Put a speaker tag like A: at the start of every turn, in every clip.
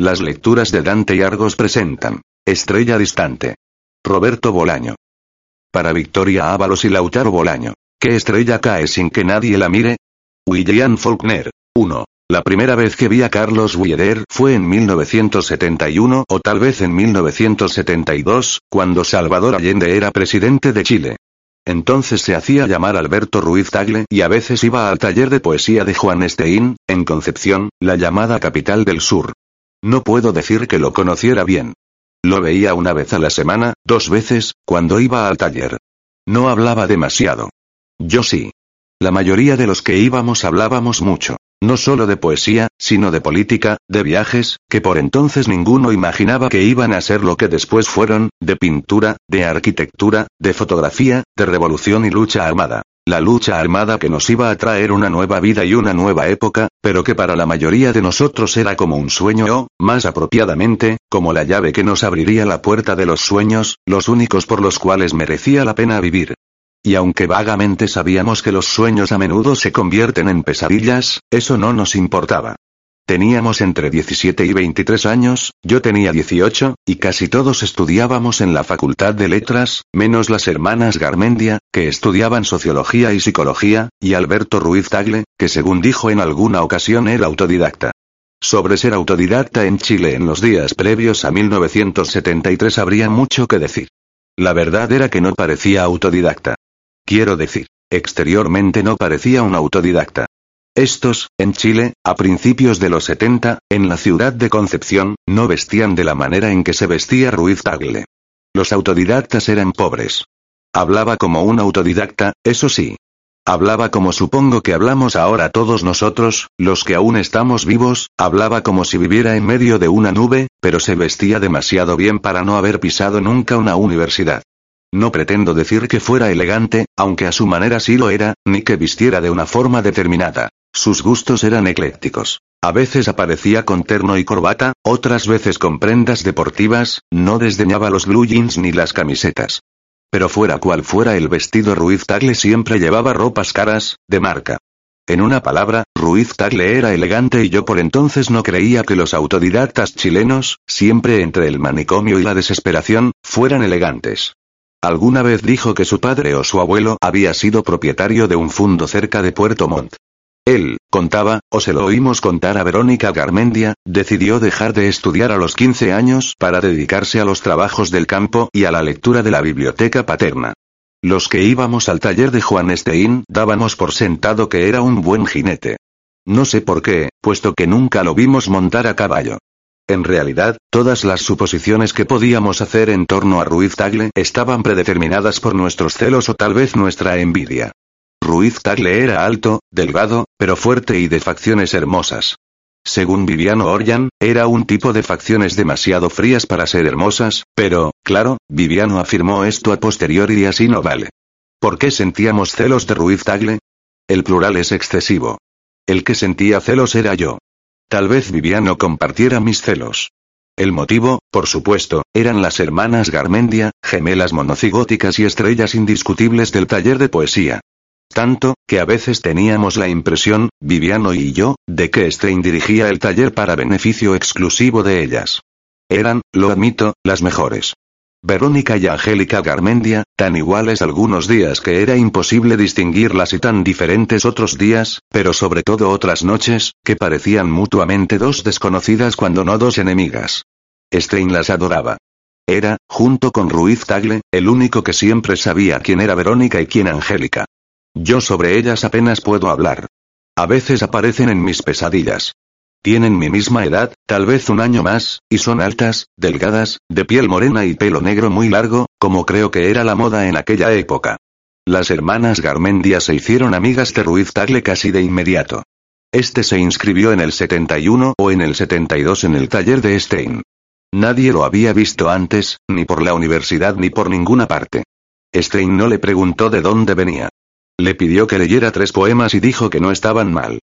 A: Las lecturas de Dante y Argos presentan Estrella Distante. Roberto Bolaño. Para Victoria Ábalos y Lautaro Bolaño. ¿Qué estrella cae sin que nadie la mire? William Faulkner. 1. La primera vez que vi a Carlos Wiener fue en 1971 o tal vez en 1972, cuando Salvador Allende era presidente de Chile. Entonces se hacía llamar Alberto Ruiz Tagle y a veces iba al taller de poesía de Juan Esteín, en Concepción, la llamada capital del sur. No puedo decir que lo conociera bien. Lo veía una vez a la semana, dos veces, cuando iba al taller. No hablaba demasiado. Yo sí. La mayoría de los que íbamos hablábamos mucho. No solo de poesía, sino de política, de viajes, que por entonces ninguno imaginaba que iban a ser lo que después fueron, de pintura, de arquitectura, de fotografía, de revolución y lucha armada. La lucha armada que nos iba a traer una nueva vida y una nueva época, pero que para la mayoría de nosotros era como un sueño o, más apropiadamente, como la llave que nos abriría la puerta de los sueños, los únicos por los cuales merecía la pena vivir. Y aunque vagamente sabíamos que los sueños a menudo se convierten en pesadillas, eso no nos importaba. Teníamos entre 17 y 23 años, yo tenía 18, y casi todos estudiábamos en la Facultad de Letras, menos las hermanas Garmendia, que estudiaban Sociología y Psicología, y Alberto Ruiz Tagle, que según dijo en alguna ocasión era autodidacta. Sobre ser autodidacta en Chile en los días previos a 1973 habría mucho que decir. La verdad era que no parecía autodidacta. Quiero decir, exteriormente no parecía un autodidacta. Estos, en Chile, a principios de los 70, en la ciudad de Concepción, no vestían de la manera en que se vestía Ruiz Tagle. Los autodidactas eran pobres. Hablaba como un autodidacta, eso sí. Hablaba como supongo que hablamos ahora todos nosotros, los que aún estamos vivos, hablaba como si viviera en medio de una nube, pero se vestía demasiado bien para no haber pisado nunca una universidad. No pretendo decir que fuera elegante, aunque a su manera sí lo era, ni que vistiera de una forma determinada. Sus gustos eran eclécticos. A veces aparecía con terno y corbata, otras veces con prendas deportivas, no desdeñaba los blue jeans ni las camisetas. Pero fuera cual fuera el vestido Ruiz Tagle siempre llevaba ropas caras, de marca. En una palabra, Ruiz Tagle era elegante y yo por entonces no creía que los autodidactas chilenos, siempre entre el manicomio y la desesperación, fueran elegantes. Alguna vez dijo que su padre o su abuelo había sido propietario de un fundo cerca de Puerto Montt. Él, contaba, o se lo oímos contar a Verónica Garmendia, decidió dejar de estudiar a los 15 años para dedicarse a los trabajos del campo y a la lectura de la biblioteca paterna. Los que íbamos al taller de Juan Esteín dábamos por sentado que era un buen jinete. No sé por qué, puesto que nunca lo vimos montar a caballo. En realidad, todas las suposiciones que podíamos hacer en torno a Ruiz Tagle estaban predeterminadas por nuestros celos o tal vez nuestra envidia. Ruiz Tagle era alto, delgado, pero fuerte y de facciones hermosas. Según Viviano Orjan, era un tipo de facciones demasiado frías para ser hermosas, pero, claro, Viviano afirmó esto a posteriori y así no vale. ¿Por qué sentíamos celos de Ruiz Tagle? El plural es excesivo. El que sentía celos era yo. Tal vez Viviano compartiera mis celos. El motivo, por supuesto, eran las hermanas Garmendia, gemelas monocigóticas y estrellas indiscutibles del taller de poesía. Tanto, que a veces teníamos la impresión, Viviano y yo, de que Stein dirigía el taller para beneficio exclusivo de ellas. Eran, lo admito, las mejores. Verónica y Angélica Garmendia, tan iguales algunos días que era imposible distinguirlas y tan diferentes otros días, pero sobre todo otras noches, que parecían mutuamente dos desconocidas cuando no dos enemigas. Stein las adoraba. Era, junto con Ruiz Tagle, el único que siempre sabía quién era Verónica y quién Angélica. Yo sobre ellas apenas puedo hablar. A veces aparecen en mis pesadillas. Tienen mi misma edad, tal vez un año más, y son altas, delgadas, de piel morena y pelo negro muy largo, como creo que era la moda en aquella época. Las hermanas Garmendia se hicieron amigas de Ruiz Tagle casi de inmediato. Este se inscribió en el 71 o en el 72 en el taller de Stein. Nadie lo había visto antes, ni por la universidad ni por ninguna parte. Stein no le preguntó de dónde venía. Le pidió que leyera tres poemas y dijo que no estaban mal.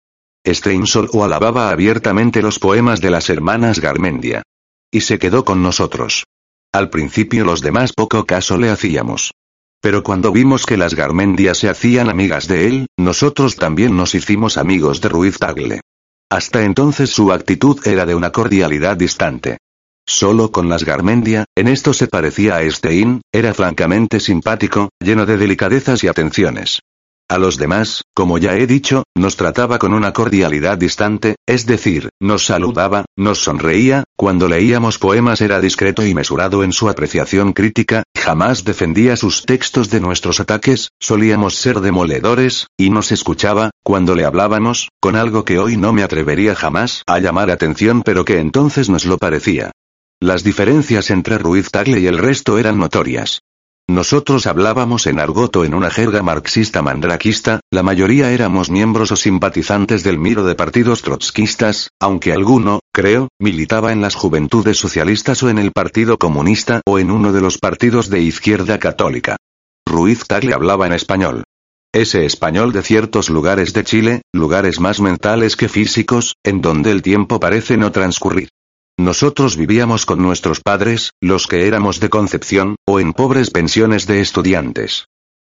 A: Stein solo alababa abiertamente los poemas de las hermanas Garmendia. Y se quedó con nosotros. Al principio los demás poco caso le hacíamos. Pero cuando vimos que las Garmendia se hacían amigas de él, nosotros también nos hicimos amigos de Ruiz Tagle. Hasta entonces su actitud era de una cordialidad distante. Solo con las Garmendia, en esto se parecía a Stein, era francamente simpático, lleno de delicadezas y atenciones. A los demás, como ya he dicho, nos trataba con una cordialidad distante, es decir, nos saludaba, nos sonreía, cuando leíamos poemas era discreto y mesurado en su apreciación crítica, jamás defendía sus textos de nuestros ataques, solíamos ser demoledores, y nos escuchaba, cuando le hablábamos, con algo que hoy no me atrevería jamás a llamar atención pero que entonces nos lo parecía. Las diferencias entre Ruiz Tagle y el resto eran notorias. Nosotros hablábamos en argoto en una jerga marxista mandraquista, la mayoría éramos miembros o simpatizantes del miro de partidos trotskistas, aunque alguno, creo, militaba en las juventudes socialistas o en el Partido Comunista o en uno de los partidos de izquierda católica. Ruiz Tagle hablaba en español. Ese español de ciertos lugares de Chile, lugares más mentales que físicos, en donde el tiempo parece no transcurrir. Nosotros vivíamos con nuestros padres, los que éramos de Concepción, o en pobres pensiones de estudiantes.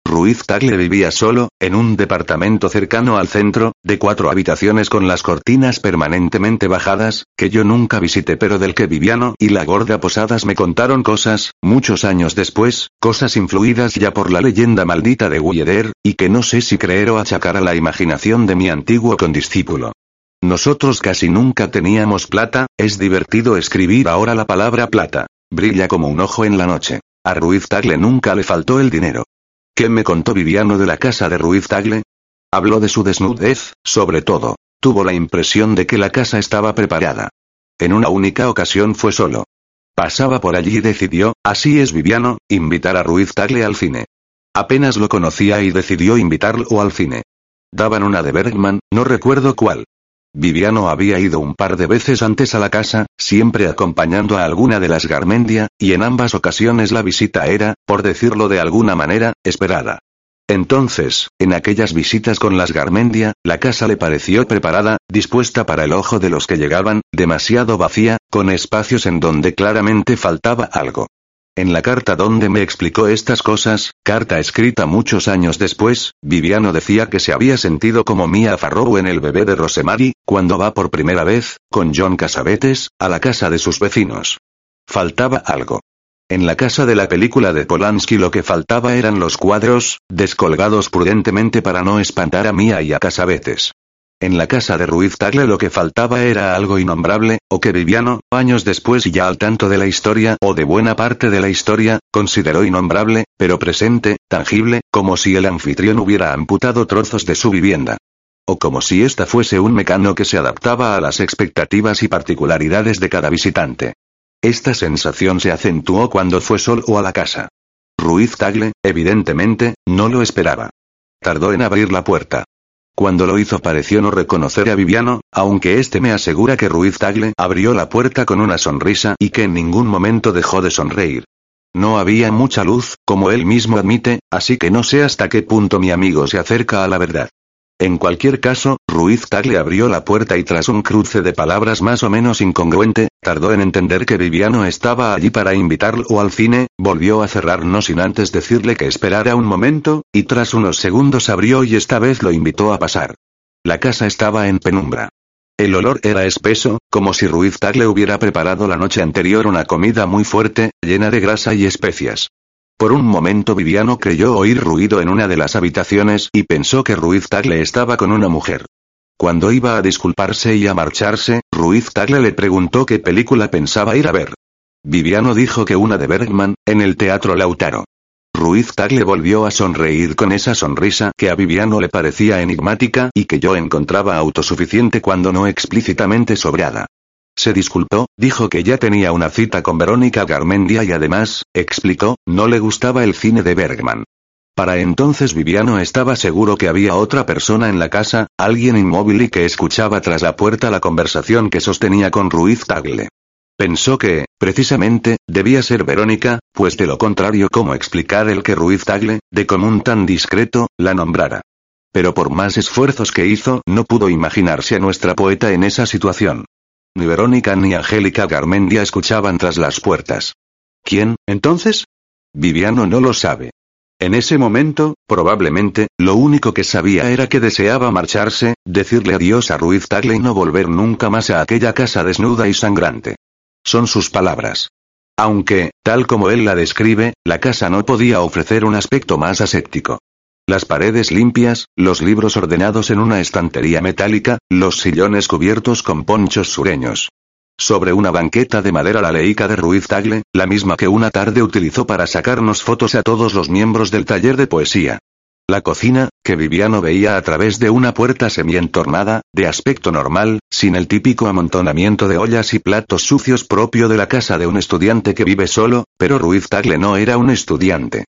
A: Ruiz Tagle vivía solo, en un departamento cercano al centro, de cuatro habitaciones con las cortinas permanentemente bajadas, que yo nunca visité pero del que Viviano y la gorda Posadas me contaron cosas, muchos años después, cosas influidas ya por la leyenda maldita de Gulleder, y que no sé si creer o achacar a la imaginación de mi antiguo condiscípulo. Nosotros casi nunca teníamos plata, es divertido escribir ahora la palabra plata. Brilla como un ojo en la noche. A Ruiz Tagle nunca le faltó el dinero. ¿Qué me contó Viviano de la casa de Ruiz Tagle? Habló de su desnudez, sobre todo. Tuvo la impresión de que la casa estaba preparada. En una única ocasión fue solo. Pasaba por allí y decidió, así es Viviano, invitar a Ruiz Tagle al cine. Apenas lo conocía y decidió invitarlo al cine. Daban una de Bergman, no recuerdo cuál. Viviano había ido un par de veces antes a la casa, siempre acompañando a alguna de las Garmendia, y en ambas ocasiones la visita era, por decirlo de alguna manera, esperada. Entonces, en aquellas visitas con las Garmendia, la casa le pareció preparada, dispuesta para el ojo de los que llegaban, demasiado vacía, con espacios en donde claramente faltaba algo. En la carta donde me explicó estas cosas, carta escrita muchos años después, Viviano decía que se había sentido como Mia Farrow en El bebé de Rosemary, cuando va por primera vez, con John Casabetes, a la casa de sus vecinos. Faltaba algo. En la casa de la película de Polanski lo que faltaba eran los cuadros, descolgados prudentemente para no espantar a Mia y a Casabetes. En la casa de Ruiz Tagle lo que faltaba era algo innombrable, o que Viviano, años después y ya al tanto de la historia o de buena parte de la historia, consideró innombrable, pero presente, tangible, como si el anfitrión hubiera amputado trozos de su vivienda. O como si ésta fuese un mecano que se adaptaba a las expectativas y particularidades de cada visitante. Esta sensación se acentuó cuando fue solo a la casa. Ruiz Tagle, evidentemente, no lo esperaba. Tardó en abrir la puerta. Cuando lo hizo pareció no reconocer a Viviano, aunque este me asegura que Ruiz Tagle abrió la puerta con una sonrisa y que en ningún momento dejó de sonreír. No había mucha luz, como él mismo admite, así que no sé hasta qué punto mi amigo se acerca a la verdad. En cualquier caso, Ruiz Tagle abrió la puerta y tras un cruce de palabras más o menos incongruente, tardó en entender que Viviano estaba allí para invitarlo al cine, volvió a cerrar no sin antes decirle que esperara un momento, y tras unos segundos abrió y esta vez lo invitó a pasar. La casa estaba en penumbra. El olor era espeso, como si Ruiz Tagle hubiera preparado la noche anterior una comida muy fuerte, llena de grasa y especias. Por un momento Viviano creyó oír ruido en una de las habitaciones y pensó que Ruiz Tagle estaba con una mujer. Cuando iba a disculparse y a marcharse, Ruiz Tagle le preguntó qué película pensaba ir a ver. Viviano dijo que una de Bergman, en el Teatro Lautaro. Ruiz Tagle volvió a sonreír con esa sonrisa que a Viviano le parecía enigmática y que yo encontraba autosuficiente cuando no explícitamente sobrada. Se disculpó, dijo que ya tenía una cita con Verónica Garmendia y además, explicó, no le gustaba el cine de Bergman. Para entonces Viviano estaba seguro que había otra persona en la casa, alguien inmóvil y que escuchaba tras la puerta la conversación que sostenía con Ruiz Tagle. Pensó que, precisamente, debía ser Verónica, pues de lo contrario cómo explicar el que Ruiz Tagle, de común tan discreto, la nombrara. Pero por más esfuerzos que hizo, no pudo imaginarse a nuestra poeta en esa situación. Ni Verónica ni Angélica Garmendia escuchaban tras las puertas. ¿Quién, entonces? Viviano no lo sabe. En ese momento, probablemente, lo único que sabía era que deseaba marcharse, decirle adiós a Ruiz Tagle y no volver nunca más a aquella casa desnuda y sangrante. Son sus palabras. Aunque, tal como él la describe, la casa no podía ofrecer un aspecto más aséptico. Las paredes limpias, los libros ordenados en una estantería metálica, los sillones cubiertos con ponchos sureños. Sobre una banqueta de madera la leica de Ruiz Tagle, la misma que una tarde utilizó para sacarnos fotos a todos los miembros del taller de poesía. La cocina, que Viviano veía a través de una puerta semientornada, de aspecto normal, sin el típico amontonamiento de ollas y platos sucios propio de la casa de un estudiante que vive solo, pero Ruiz Tagle no era un estudiante.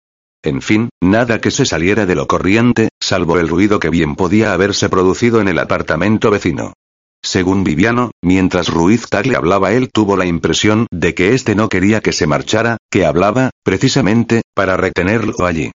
A: En fin, nada que se saliera de lo corriente, salvo el ruido que bien podía haberse producido en el apartamento vecino. Según Viviano, mientras Ruiz Tagle hablaba él tuvo la impresión de que éste no quería que se marchara, que hablaba, precisamente, para retenerlo allí.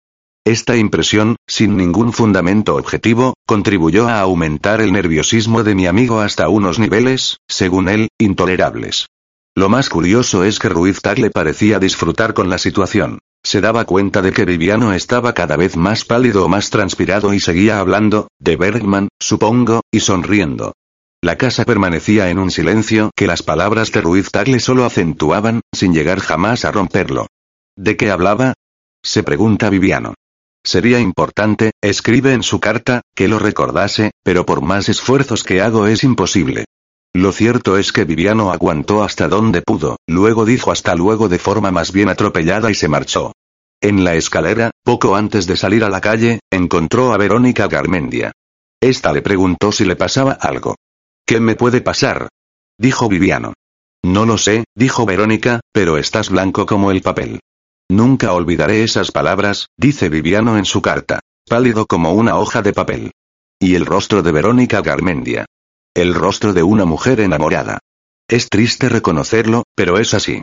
A: Esta impresión, sin ningún fundamento objetivo, contribuyó a aumentar el nerviosismo de mi amigo hasta unos niveles, según él, intolerables. Lo más curioso es que Ruiz Tagle parecía disfrutar con la situación. Se daba cuenta de que Viviano estaba cada vez más pálido o más transpirado y seguía hablando, de Bergman, supongo, y sonriendo. La casa permanecía en un silencio que las palabras de Ruiz Tagle solo acentuaban, sin llegar jamás a romperlo. ¿De qué hablaba? Se pregunta Viviano. Sería importante, escribe en su carta, que lo recordase, pero por más esfuerzos que hago es imposible. Lo cierto es que Viviano aguantó hasta donde pudo, luego dijo hasta luego de forma más bien atropellada y se marchó. En la escalera, poco antes de salir a la calle, encontró a Verónica Garmendia. Esta le preguntó si le pasaba algo. ¿Qué me puede pasar? Dijo Viviano. No lo sé, dijo Verónica, pero estás blanco como el papel. Nunca olvidaré esas palabras, dice Viviano en su carta. Pálido como una hoja de papel. Y el rostro de Verónica Garmendia. El rostro de una mujer enamorada. Es triste reconocerlo, pero es así.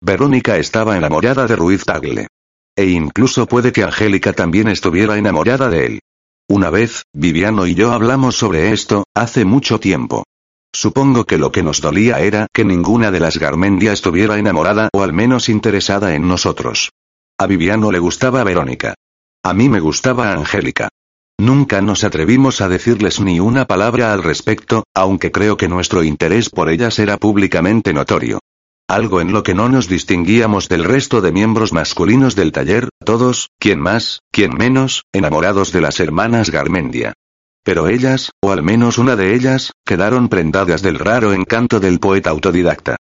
A: Verónica estaba enamorada de Ruiz Tagle. E incluso puede que Angélica también estuviera enamorada de él. Una vez, Viviano y yo hablamos sobre esto, hace mucho tiempo. Supongo que lo que nos dolía era que ninguna de las Garmendia estuviera enamorada o al menos interesada en nosotros. A Viviano le gustaba Verónica. A mí me gustaba Angélica. Nunca nos atrevimos a decirles ni una palabra al respecto, aunque creo que nuestro interés por ellas era públicamente notorio. Algo en lo que no nos distinguíamos del resto de miembros masculinos del taller, todos, quien más, quien menos, enamorados de las hermanas Garmendia. Pero ellas, o al menos una de ellas, quedaron prendadas del raro encanto del poeta autodidacta.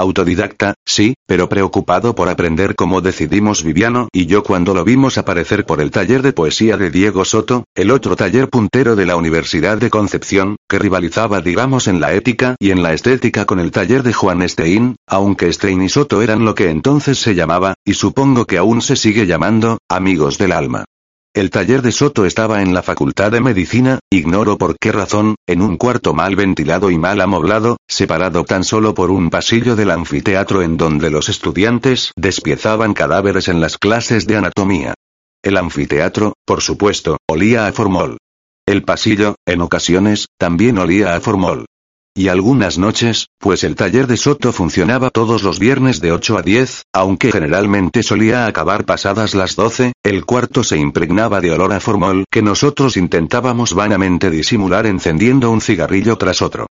A: Autodidacta, sí, pero preocupado por aprender como decidimos Viviano y yo cuando lo vimos aparecer por el taller de poesía de Diego Soto, el otro taller puntero de la Universidad de Concepción, que rivalizaba digamos en la ética y en la estética con el taller de Juan Stein, aunque Stein y Soto eran lo que entonces se llamaba, y supongo que aún se sigue llamando, amigos del alma. El taller de Soto estaba en la Facultad de Medicina, ignoro por qué razón, en un cuarto mal ventilado y mal amoblado, separado tan solo por un pasillo del anfiteatro en donde los estudiantes despiezaban cadáveres en las clases de anatomía. El anfiteatro, por supuesto, olía a formol. El pasillo, en ocasiones, también olía a formol. Y algunas noches, pues el taller de Soto funcionaba todos los viernes de 8 a 10, aunque generalmente solía acabar pasadas las 12, el cuarto se impregnaba de olor a formol que nosotros intentábamos vanamente disimular encendiendo un cigarrillo tras otro.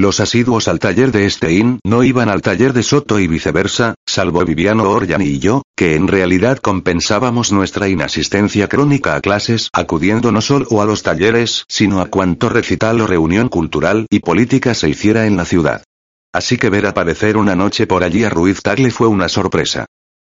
A: Los asiduos al taller de Stein no iban al taller de Soto y viceversa, salvo Viviano Orjan y yo, que en realidad compensábamos nuestra inasistencia crónica a clases acudiendo no solo a los talleres, sino a cuanto recital o reunión cultural y política se hiciera en la ciudad. Así que ver aparecer una noche por allí a Ruiz Tagle fue una sorpresa.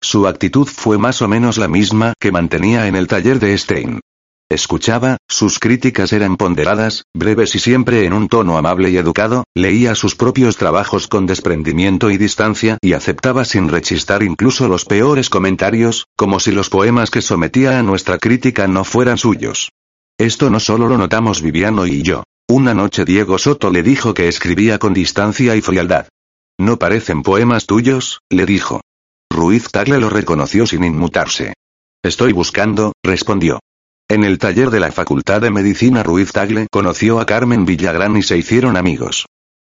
A: Su actitud fue más o menos la misma que mantenía en el taller de Stein. Escuchaba, sus críticas eran ponderadas, breves y siempre en un tono amable y educado, leía sus propios trabajos con desprendimiento y distancia y aceptaba sin rechistar incluso los peores comentarios, como si los poemas que sometía a nuestra crítica no fueran suyos. Esto no solo lo notamos Viviano y yo. Una noche Diego Soto le dijo que escribía con distancia y frialdad. No parecen poemas tuyos, le dijo. Ruiz Tagle lo reconoció sin inmutarse. Estoy buscando, respondió. En el taller de la Facultad de Medicina Ruiz Tagle conoció a Carmen Villagrán y se hicieron amigos.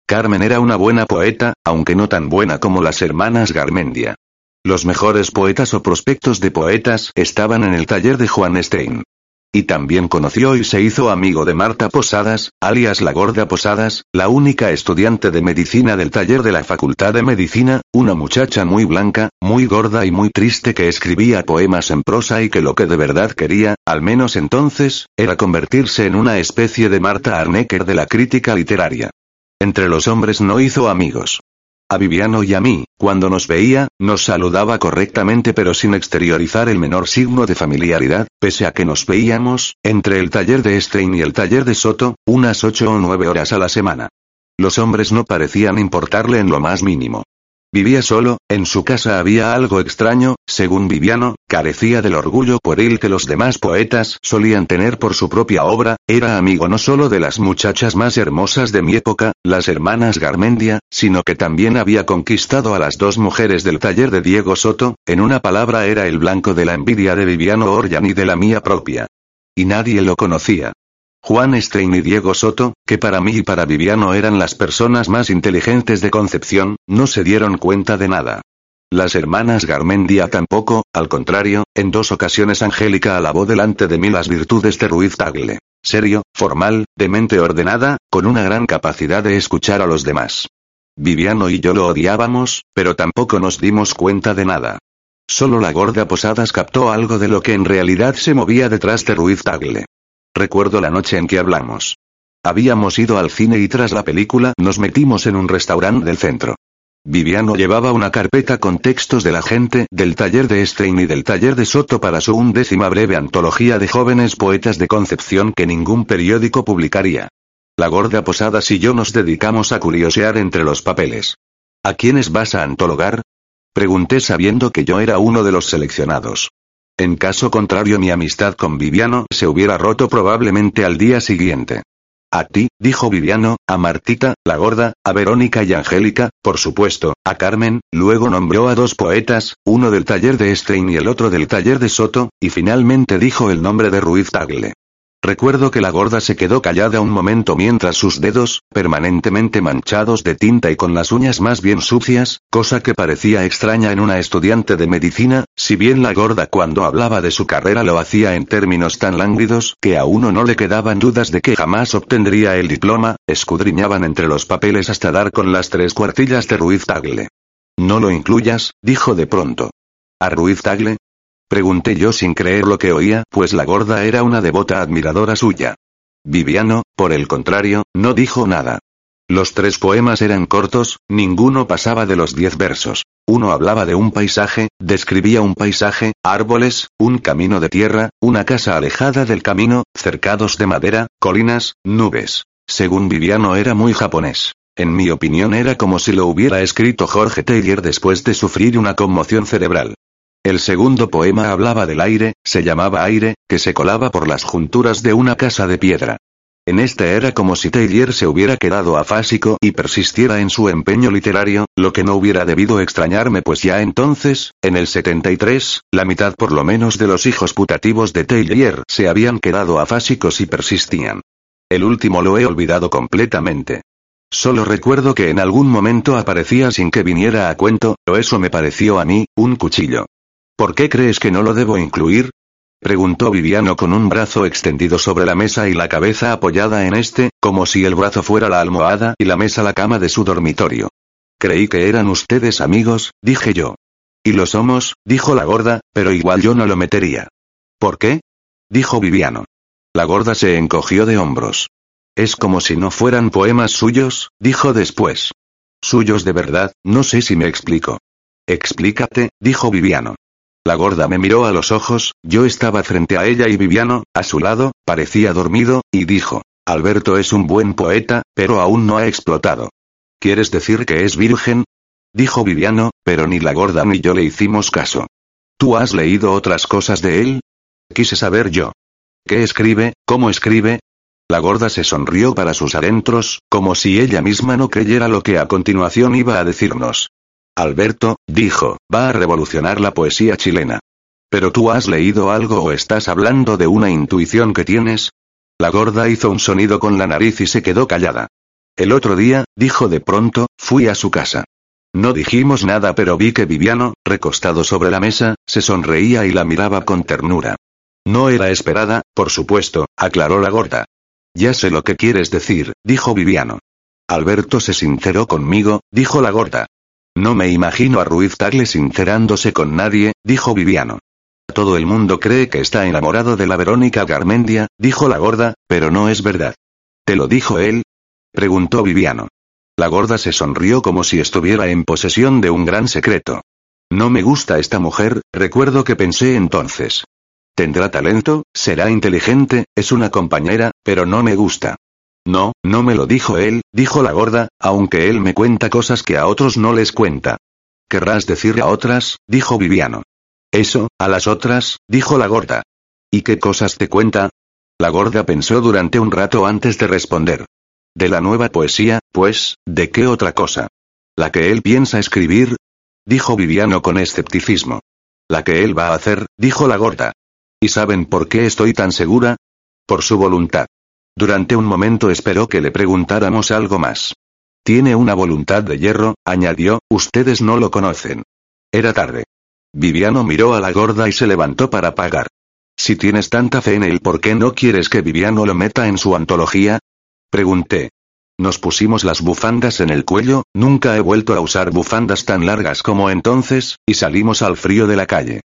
A: Carmen era una buena poeta, aunque no tan buena como las hermanas Garmendia. Los mejores poetas o prospectos de poetas estaban en el taller de Juan Stein. Y también conoció y se hizo amigo de Marta Posadas, alias la Gorda Posadas, la única estudiante de medicina del taller de la Facultad de Medicina, una muchacha muy blanca, muy gorda y muy triste que escribía poemas en prosa y que lo que de verdad quería, al menos entonces, era convertirse en una especie de Marta Arnecker de la crítica literaria. Entre los hombres no hizo amigos. A Viviano y a mí, cuando nos veía, nos saludaba correctamente pero sin exteriorizar el menor signo de familiaridad, pese a que nos veíamos, entre el taller de Stein y el taller de Soto, unas ocho o nueve horas a la semana. Los hombres no parecían importarle en lo más mínimo. Vivía solo, en su casa había algo extraño, según Viviano, carecía del orgullo pueril que los demás poetas solían tener por su propia obra, era amigo no solo de las muchachas más hermosas de mi época, las hermanas Garmendia, sino que también había conquistado a las dos mujeres del taller de Diego Soto, en una palabra era el blanco de la envidia de Viviano Orjan y de la mía propia. Y nadie lo conocía. Juan Stein y Diego Soto, que para mí y para Viviano eran las personas más inteligentes de Concepción, no se dieron cuenta de nada. Las hermanas Garmendia tampoco, al contrario, en dos ocasiones Angélica alabó delante de mí las virtudes de Ruiz Tagle. Serio, formal, de mente ordenada, con una gran capacidad de escuchar a los demás. Viviano y yo lo odiábamos, pero tampoco nos dimos cuenta de nada. Solo la gorda Posadas captó algo de lo que en realidad se movía detrás de Ruiz Tagle. Recuerdo la noche en que hablamos. Habíamos ido al cine y tras la película nos metimos en un restaurante del centro. Viviano llevaba una carpeta con textos de la gente del taller de Stein y del taller de Soto para su undécima breve antología de jóvenes poetas de Concepción que ningún periódico publicaría. La gorda Posadas y yo nos dedicamos a curiosear entre los papeles. ¿A quiénes vas a antologar? Pregunté sabiendo que yo era uno de los seleccionados. En caso contrario mi amistad con Viviano se hubiera roto probablemente al día siguiente. A ti, dijo Viviano, a Martita, la gorda, a Verónica y Angélica, por supuesto, a Carmen, luego nombró a dos poetas, uno del taller de Stein y el otro del taller de Soto, y finalmente dijo el nombre de Ruiz Tagle. Recuerdo que la gorda se quedó callada un momento mientras sus dedos, permanentemente manchados de tinta y con las uñas más bien sucias, cosa que parecía extraña en una estudiante de medicina, si bien la gorda cuando hablaba de su carrera lo hacía en términos tan lánguidos que a uno no le quedaban dudas de que jamás obtendría el diploma, escudriñaban entre los papeles hasta dar con las tres cuartillas de Ruiz Tagle. No lo incluyas, dijo de pronto. ¿A Ruiz Tagle? Pregunté yo sin creer lo que oía, pues la gorda era una devota admiradora suya. Viviano, por el contrario, no dijo nada. Los tres poemas eran cortos, ninguno pasaba de los diez versos. Uno hablaba de un paisaje, describía un paisaje, árboles, un camino de tierra, una casa alejada del camino, cercados de madera, colinas, nubes. Según Viviano era muy japonés. En mi opinión era como si lo hubiera escrito Jorge Taylor después de sufrir una conmoción cerebral. El segundo poema hablaba del aire, se llamaba aire, que se colaba por las junturas de una casa de piedra. En este era como si Taylor se hubiera quedado afásico y persistiera en su empeño literario, lo que no hubiera debido extrañarme pues ya entonces, en el 73, la mitad por lo menos de los hijos putativos de Taylor se habían quedado afásicos y persistían. El último lo he olvidado completamente. Solo recuerdo que en algún momento aparecía sin que viniera a cuento, o eso me pareció a mí, un cuchillo. ¿Por qué crees que no lo debo incluir? Preguntó Viviano con un brazo extendido sobre la mesa y la cabeza apoyada en este, como si el brazo fuera la almohada y la mesa la cama de su dormitorio. Creí que eran ustedes amigos, dije yo. Y lo somos, dijo la gorda, pero igual yo no lo metería. ¿Por qué? dijo Viviano. La gorda se encogió de hombros. Es como si no fueran poemas suyos, dijo después. Suyos de verdad, no sé si me explico. Explícate, dijo Viviano. La gorda me miró a los ojos, yo estaba frente a ella y Viviano, a su lado, parecía dormido, y dijo, Alberto es un buen poeta, pero aún no ha explotado. ¿Quieres decir que es virgen? Dijo Viviano, pero ni la gorda ni yo le hicimos caso. ¿Tú has leído otras cosas de él? Quise saber yo. ¿Qué escribe? ¿Cómo escribe? La gorda se sonrió para sus adentros, como si ella misma no creyera lo que a continuación iba a decirnos. Alberto, dijo, va a revolucionar la poesía chilena. ¿Pero tú has leído algo o estás hablando de una intuición que tienes? La gorda hizo un sonido con la nariz y se quedó callada. El otro día, dijo de pronto, fui a su casa. No dijimos nada pero vi que Viviano, recostado sobre la mesa, se sonreía y la miraba con ternura. No era esperada, por supuesto, aclaró la gorda. Ya sé lo que quieres decir, dijo Viviano. Alberto se sinceró conmigo, dijo la gorda. No me imagino a Ruiz Tagle sincerándose con nadie, dijo Viviano. Todo el mundo cree que está enamorado de la Verónica Garmendia, dijo la gorda, pero no es verdad. ¿Te lo dijo él? preguntó Viviano. La gorda se sonrió como si estuviera en posesión de un gran secreto. No me gusta esta mujer, recuerdo que pensé entonces. Tendrá talento, será inteligente, es una compañera, pero no me gusta. No, no me lo dijo él, dijo la gorda, aunque él me cuenta cosas que a otros no les cuenta. ¿Querrás decir a otras? dijo Viviano. Eso, a las otras, dijo la gorda. ¿Y qué cosas te cuenta? La gorda pensó durante un rato antes de responder. De la nueva poesía, pues, ¿de qué otra cosa? ¿La que él piensa escribir? Dijo Viviano con escepticismo. La que él va a hacer, dijo la gorda. ¿Y saben por qué estoy tan segura? Por su voluntad. Durante un momento esperó que le preguntáramos algo más. Tiene una voluntad de hierro, añadió, ustedes no lo conocen. Era tarde. Viviano miró a la gorda y se levantó para pagar. Si tienes tanta fe en él, ¿por qué no quieres que Viviano lo meta en su antología? Pregunté. Nos pusimos las bufandas en el cuello, nunca he vuelto a usar bufandas tan largas como entonces, y salimos al frío de la calle.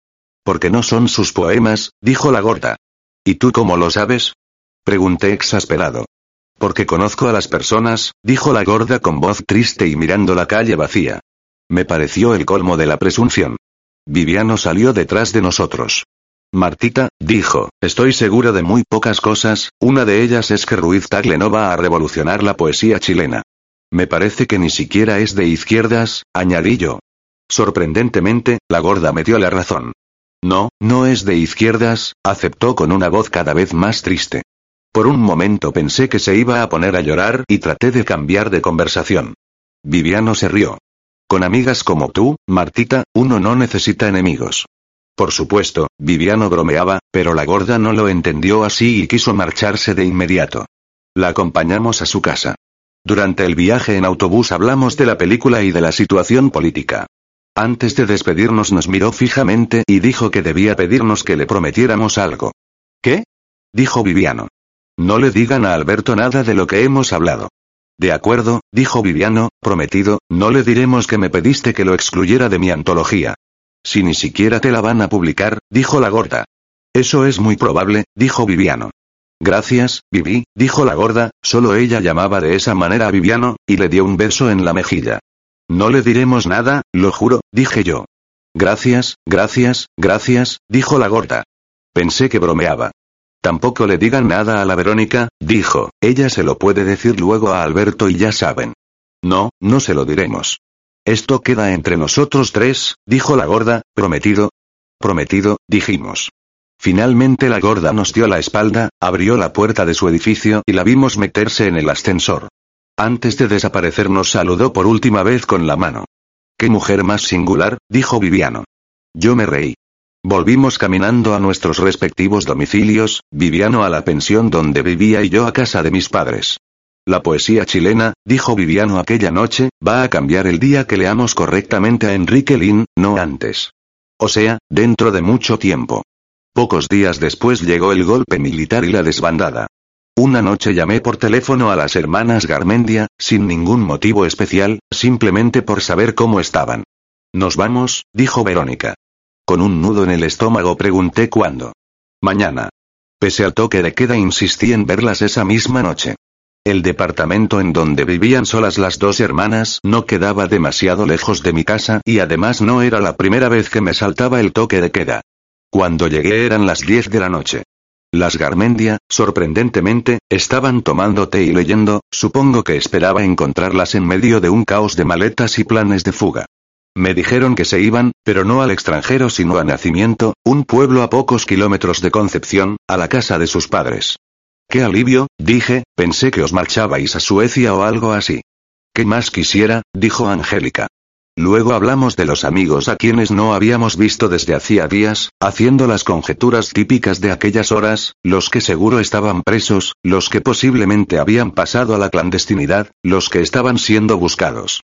A: Porque no son sus poemas, dijo la gorda. ¿Y tú cómo lo sabes? Pregunté exasperado. Porque conozco a las personas, dijo la gorda con voz triste y mirando la calle vacía. Me pareció el colmo de la presunción. Viviano salió detrás de nosotros. Martita, dijo, estoy segura de muy pocas cosas, una de ellas es que Ruiz Tagle no va a revolucionar la poesía chilena. Me parece que ni siquiera es de izquierdas, añadí yo. Sorprendentemente, la gorda me dio la razón. No, no es de izquierdas, aceptó con una voz cada vez más triste. Por un momento pensé que se iba a poner a llorar y traté de cambiar de conversación. Viviano se rió. Con amigas como tú, Martita, uno no necesita enemigos. Por supuesto, Viviano bromeaba, pero la gorda no lo entendió así y quiso marcharse de inmediato. La acompañamos a su casa. Durante el viaje en autobús hablamos de la película y de la situación política. Antes de despedirnos nos miró fijamente y dijo que debía pedirnos que le prometiéramos algo. ¿Qué? dijo Viviano. No le digan a Alberto nada de lo que hemos hablado. De acuerdo, dijo Viviano, prometido, no le diremos que me pediste que lo excluyera de mi antología. Si ni siquiera te la van a publicar, dijo la gorda. Eso es muy probable, dijo Viviano. Gracias, Vivi, dijo la gorda, solo ella llamaba de esa manera a Viviano, y le dio un beso en la mejilla. No le diremos nada, lo juro, dije yo. Gracias, gracias, gracias, dijo la gorda. Pensé que bromeaba. Tampoco le digan nada a la Verónica, dijo, ella se lo puede decir luego a Alberto y ya saben. No, no se lo diremos. Esto queda entre nosotros tres, dijo la gorda, prometido. Prometido, dijimos. Finalmente la gorda nos dio la espalda, abrió la puerta de su edificio y la vimos meterse en el ascensor. Antes de desaparecer nos saludó por última vez con la mano. Qué mujer más singular, dijo Viviano. Yo me reí. Volvimos caminando a nuestros respectivos domicilios, Viviano a la pensión donde vivía y yo a casa de mis padres. La poesía chilena, dijo Viviano aquella noche, va a cambiar el día que leamos correctamente a Enrique Lin, no antes. O sea, dentro de mucho tiempo. Pocos días después llegó el golpe militar y la desbandada. Una noche llamé por teléfono a las hermanas Garmendia, sin ningún motivo especial, simplemente por saber cómo estaban. Nos vamos, dijo Verónica. Con un nudo en el estómago pregunté cuándo. Mañana. Pese al toque de queda insistí en verlas esa misma noche. El departamento en donde vivían solas las dos hermanas no quedaba demasiado lejos de mi casa y además no era la primera vez que me saltaba el toque de queda. Cuando llegué eran las 10 de la noche. Las Garmendia, sorprendentemente, estaban tomando té y leyendo, supongo que esperaba encontrarlas en medio de un caos de maletas y planes de fuga. Me dijeron que se iban, pero no al extranjero sino a Nacimiento, un pueblo a pocos kilómetros de Concepción, a la casa de sus padres. Qué alivio, dije, pensé que os marchabais a Suecia o algo así. ¿Qué más quisiera? dijo Angélica. Luego hablamos de los amigos a quienes no habíamos visto desde hacía días, haciendo las conjeturas típicas de aquellas horas, los que seguro estaban presos, los que posiblemente habían pasado a la clandestinidad, los que estaban siendo buscados.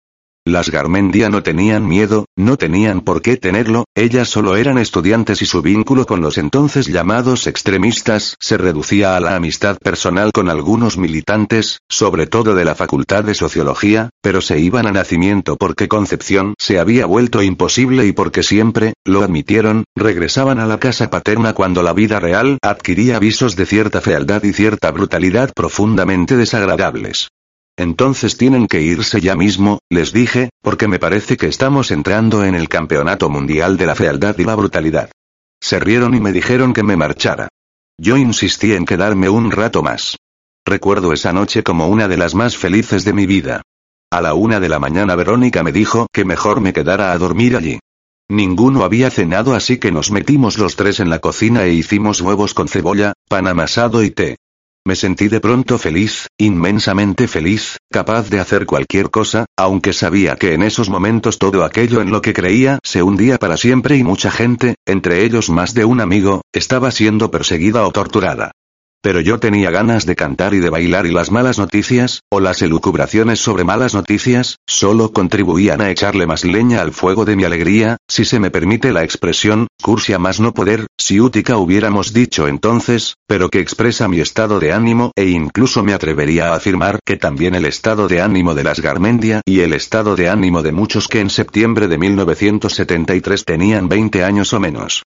A: Las Garmendia no tenían miedo, no tenían por qué tenerlo, ellas solo eran estudiantes y su vínculo con los entonces llamados extremistas se reducía a la amistad personal con algunos militantes, sobre todo de la Facultad de Sociología, pero se iban a nacimiento porque Concepción se había vuelto imposible y porque siempre, lo admitieron, regresaban a la casa paterna cuando la vida real adquiría visos de cierta fealdad y cierta brutalidad profundamente desagradables. Entonces tienen que irse ya mismo, les dije, porque me parece que estamos entrando en el campeonato mundial de la fealdad y la brutalidad. Se rieron y me dijeron que me marchara. Yo insistí en quedarme un rato más. Recuerdo esa noche como una de las más felices de mi vida. A la una de la mañana Verónica me dijo que mejor me quedara a dormir allí. Ninguno había cenado así que nos metimos los tres en la cocina e hicimos huevos con cebolla, pan amasado y té. Me sentí de pronto feliz, inmensamente feliz, capaz de hacer cualquier cosa, aunque sabía que en esos momentos todo aquello en lo que creía se hundía para siempre y mucha gente, entre ellos más de un amigo, estaba siendo perseguida o torturada. Pero yo tenía ganas de cantar y de bailar y las malas noticias, o las elucubraciones sobre malas noticias, solo contribuían a echarle más leña al fuego de mi alegría, si se me permite la expresión, cursia más no poder, si útica hubiéramos dicho entonces, pero que expresa mi estado de ánimo e incluso me atrevería a afirmar que también el estado de ánimo de las Garmendia y el estado de ánimo de muchos que en septiembre de 1973 tenían 20 años o menos.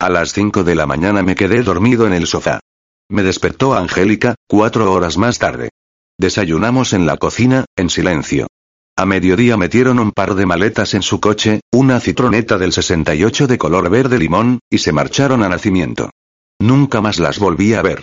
A: A las 5 de la mañana me quedé dormido en el sofá. Me despertó Angélica, cuatro horas más tarde. Desayunamos en la cocina, en silencio. A mediodía metieron un par de maletas en su coche, una citroneta del 68 de color verde limón, y se marcharon a nacimiento. Nunca más las volví a ver.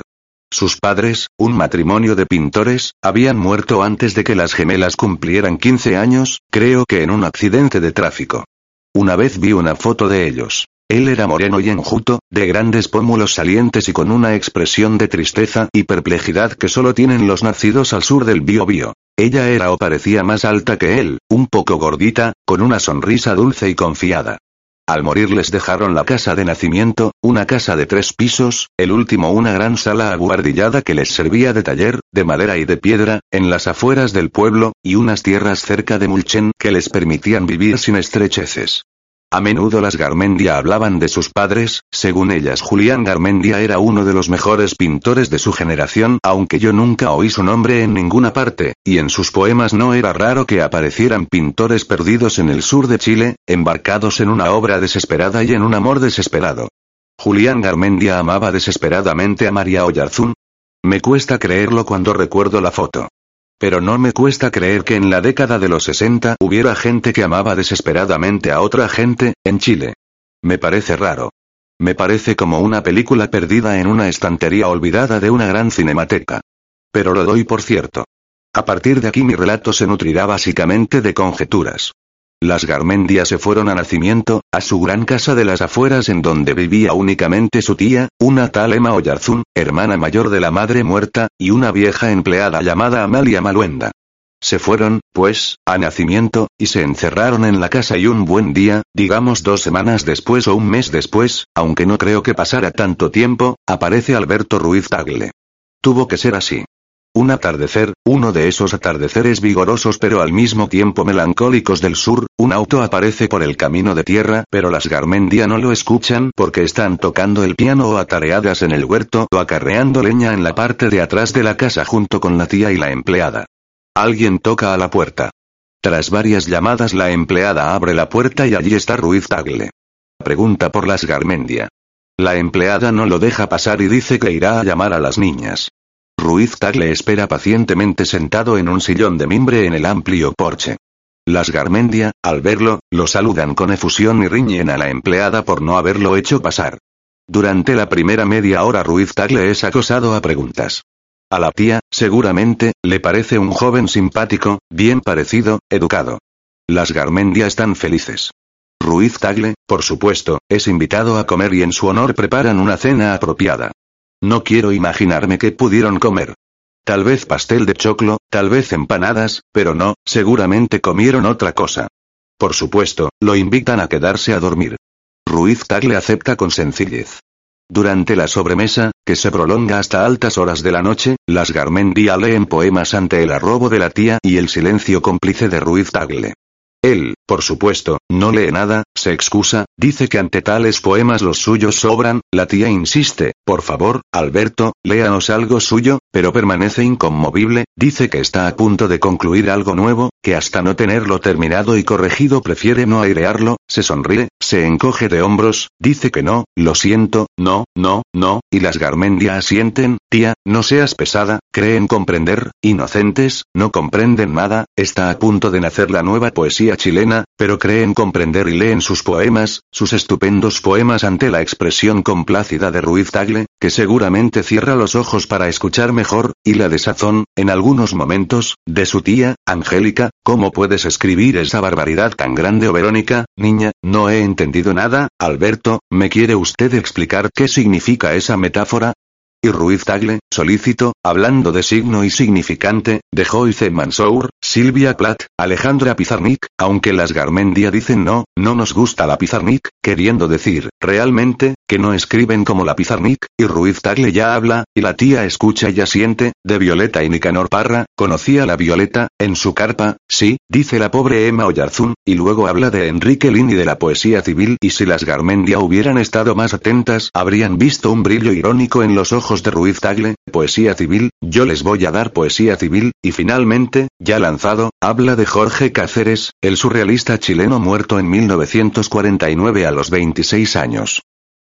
A: Sus padres, un matrimonio de pintores, habían muerto antes de que las gemelas cumplieran 15 años, creo que en un accidente de tráfico. Una vez vi una foto de ellos. Él era moreno y enjuto, de grandes pómulos salientes y con una expresión de tristeza y perplejidad que solo tienen los nacidos al sur del Biobío. Ella era o parecía más alta que él, un poco gordita, con una sonrisa dulce y confiada. Al morir les dejaron la casa de nacimiento, una casa de tres pisos, el último una gran sala aguardillada que les servía de taller, de madera y de piedra, en las afueras del pueblo, y unas tierras cerca de Mulchen que les permitían vivir sin estrecheces. A menudo las Garmendia hablaban de sus padres, según ellas Julián Garmendia era uno de los mejores pintores de su generación, aunque yo nunca oí su nombre en ninguna parte, y en sus poemas no era raro que aparecieran pintores perdidos en el sur de Chile, embarcados en una obra desesperada y en un amor desesperado. Julián Garmendia amaba desesperadamente a María Oyarzún. Me cuesta creerlo cuando recuerdo la foto. Pero no me cuesta creer que en la década de los 60 hubiera gente que amaba desesperadamente a otra gente, en Chile. Me parece raro. Me parece como una película perdida en una estantería olvidada de una gran cinemateca. Pero lo doy por cierto. A partir de aquí mi relato se nutrirá básicamente de conjeturas. Las Garmendia se fueron a nacimiento, a su gran casa de las afueras en donde vivía únicamente su tía, una tal Emma Oyarzún, hermana mayor de la madre muerta, y una vieja empleada llamada Amalia Maluenda. Se fueron, pues, a nacimiento, y se encerraron en la casa y un buen día, digamos dos semanas después o un mes después, aunque no creo que pasara tanto tiempo, aparece Alberto Ruiz Tagle. Tuvo que ser así. Un atardecer, uno de esos atardeceres vigorosos pero al mismo tiempo melancólicos del sur, un auto aparece por el camino de tierra, pero las Garmendia no lo escuchan porque están tocando el piano o atareadas en el huerto o acarreando leña en la parte de atrás de la casa junto con la tía y la empleada. Alguien toca a la puerta. Tras varias llamadas la empleada abre la puerta y allí está Ruiz Tagle. Pregunta por las Garmendia. La empleada no lo deja pasar y dice que irá a llamar a las niñas. Ruiz Tagle espera pacientemente sentado en un sillón de mimbre en el amplio porche. Las Garmendia, al verlo, lo saludan con efusión y riñen a la empleada por no haberlo hecho pasar. Durante la primera media hora Ruiz Tagle es acosado a preguntas. A la tía, seguramente, le parece un joven simpático, bien parecido, educado. Las Garmendia están felices. Ruiz Tagle, por supuesto, es invitado a comer y en su honor preparan una cena apropiada. No quiero imaginarme qué pudieron comer. Tal vez pastel de choclo, tal vez empanadas, pero no, seguramente comieron otra cosa. Por supuesto, lo invitan a quedarse a dormir. Ruiz Tagle acepta con sencillez. Durante la sobremesa, que se prolonga hasta altas horas de la noche, las Garmendia leen poemas ante el arrobo de la tía y el silencio cómplice de Ruiz Tagle. Él, por supuesto, no lee nada, se excusa, dice que ante tales poemas los suyos sobran, la tía insiste, por favor, Alberto, léanos algo suyo, pero permanece inconmovible, dice que está a punto de concluir algo nuevo, que hasta no tenerlo terminado y corregido prefiere no airearlo, se sonríe, se encoge de hombros, dice que no, lo siento, no, no, no, y las Garmendia asienten, tía, no seas pesada, creen comprender, inocentes, no comprenden nada, está a punto de nacer la nueva poesía chilena, pero creen comprender y leen sus poemas, sus estupendos poemas ante la expresión complácida de Ruiz Tagle, que seguramente cierra los ojos para escuchar mejor, y la desazón, en algunos momentos, de su tía, Angélica, ¿cómo puedes escribir esa barbaridad tan grande o Verónica, niña, no he entendido nada, Alberto, ¿me quiere usted explicar qué significa esa metáfora? Y Ruiz Tagle, solícito, hablando de signo y significante, de Joyce Mansour, Silvia Plath, Alejandra Pizarnik, aunque las Garmendia dicen no, no nos gusta la Pizarnik, queriendo decir, realmente, que no escriben como la Pizarnik, y Ruiz Tagle ya habla, y la tía escucha y asiente, de Violeta y Nicanor Parra, conocía la Violeta, en su carpa, sí, dice la pobre Emma Oyarzún, y luego habla de Enrique Lin y de la poesía civil, y si las Garmendia hubieran estado más atentas, habrían visto un brillo irónico en los ojos de Ruiz Tagle, poesía civil, yo les voy a dar poesía civil, y finalmente, ya habla de Jorge Cáceres, el surrealista chileno muerto en 1949 a los 26 años.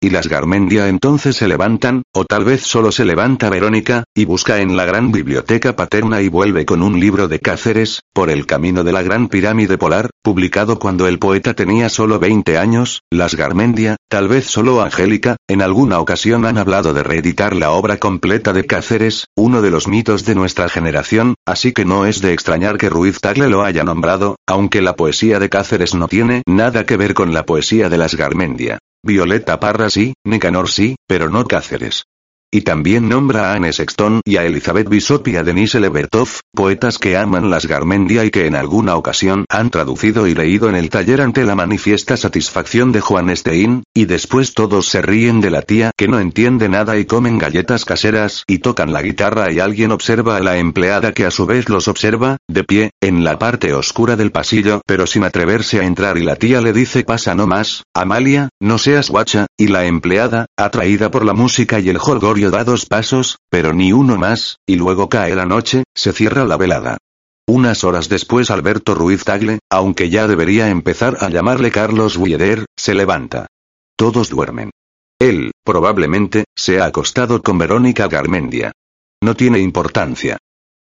A: Y las Garmendia entonces se levantan, o tal vez solo se levanta Verónica, y busca en la gran biblioteca paterna y vuelve con un libro de Cáceres, por el camino de la gran pirámide polar, publicado cuando el poeta tenía solo 20 años, las Garmendia, tal vez solo Angélica, en alguna ocasión han hablado de reeditar la obra completa de Cáceres, uno de los mitos de nuestra generación, así que no es de extrañar que Ruiz Tagle lo haya nombrado, aunque la poesía de Cáceres no tiene nada que ver con la poesía de las Garmendia. Violeta Parra sí, Nicanor sí, pero no Cáceres. Y también nombra a Anne Sexton y a Elizabeth Bishop y a Denise Levertov, poetas que aman las Garmendia y que en alguna ocasión han traducido y leído en el taller ante la manifiesta satisfacción de Juan Stein, y después todos se ríen de la tía que no entiende nada y comen galletas caseras y tocan la guitarra y alguien observa a la empleada que a su vez los observa, de pie, en la parte oscura del pasillo pero sin atreverse a entrar y la tía le dice pasa no más, Amalia, no seas guacha, y la empleada, atraída por la música y el jolgorio da dos pasos, pero ni uno más, y luego cae la noche, se cierra la velada. Unas horas después Alberto Ruiz Tagle, aunque ya debería empezar a llamarle Carlos Wieder, se levanta. Todos duermen. Él, probablemente, se ha acostado con Verónica Garmendia. No tiene importancia.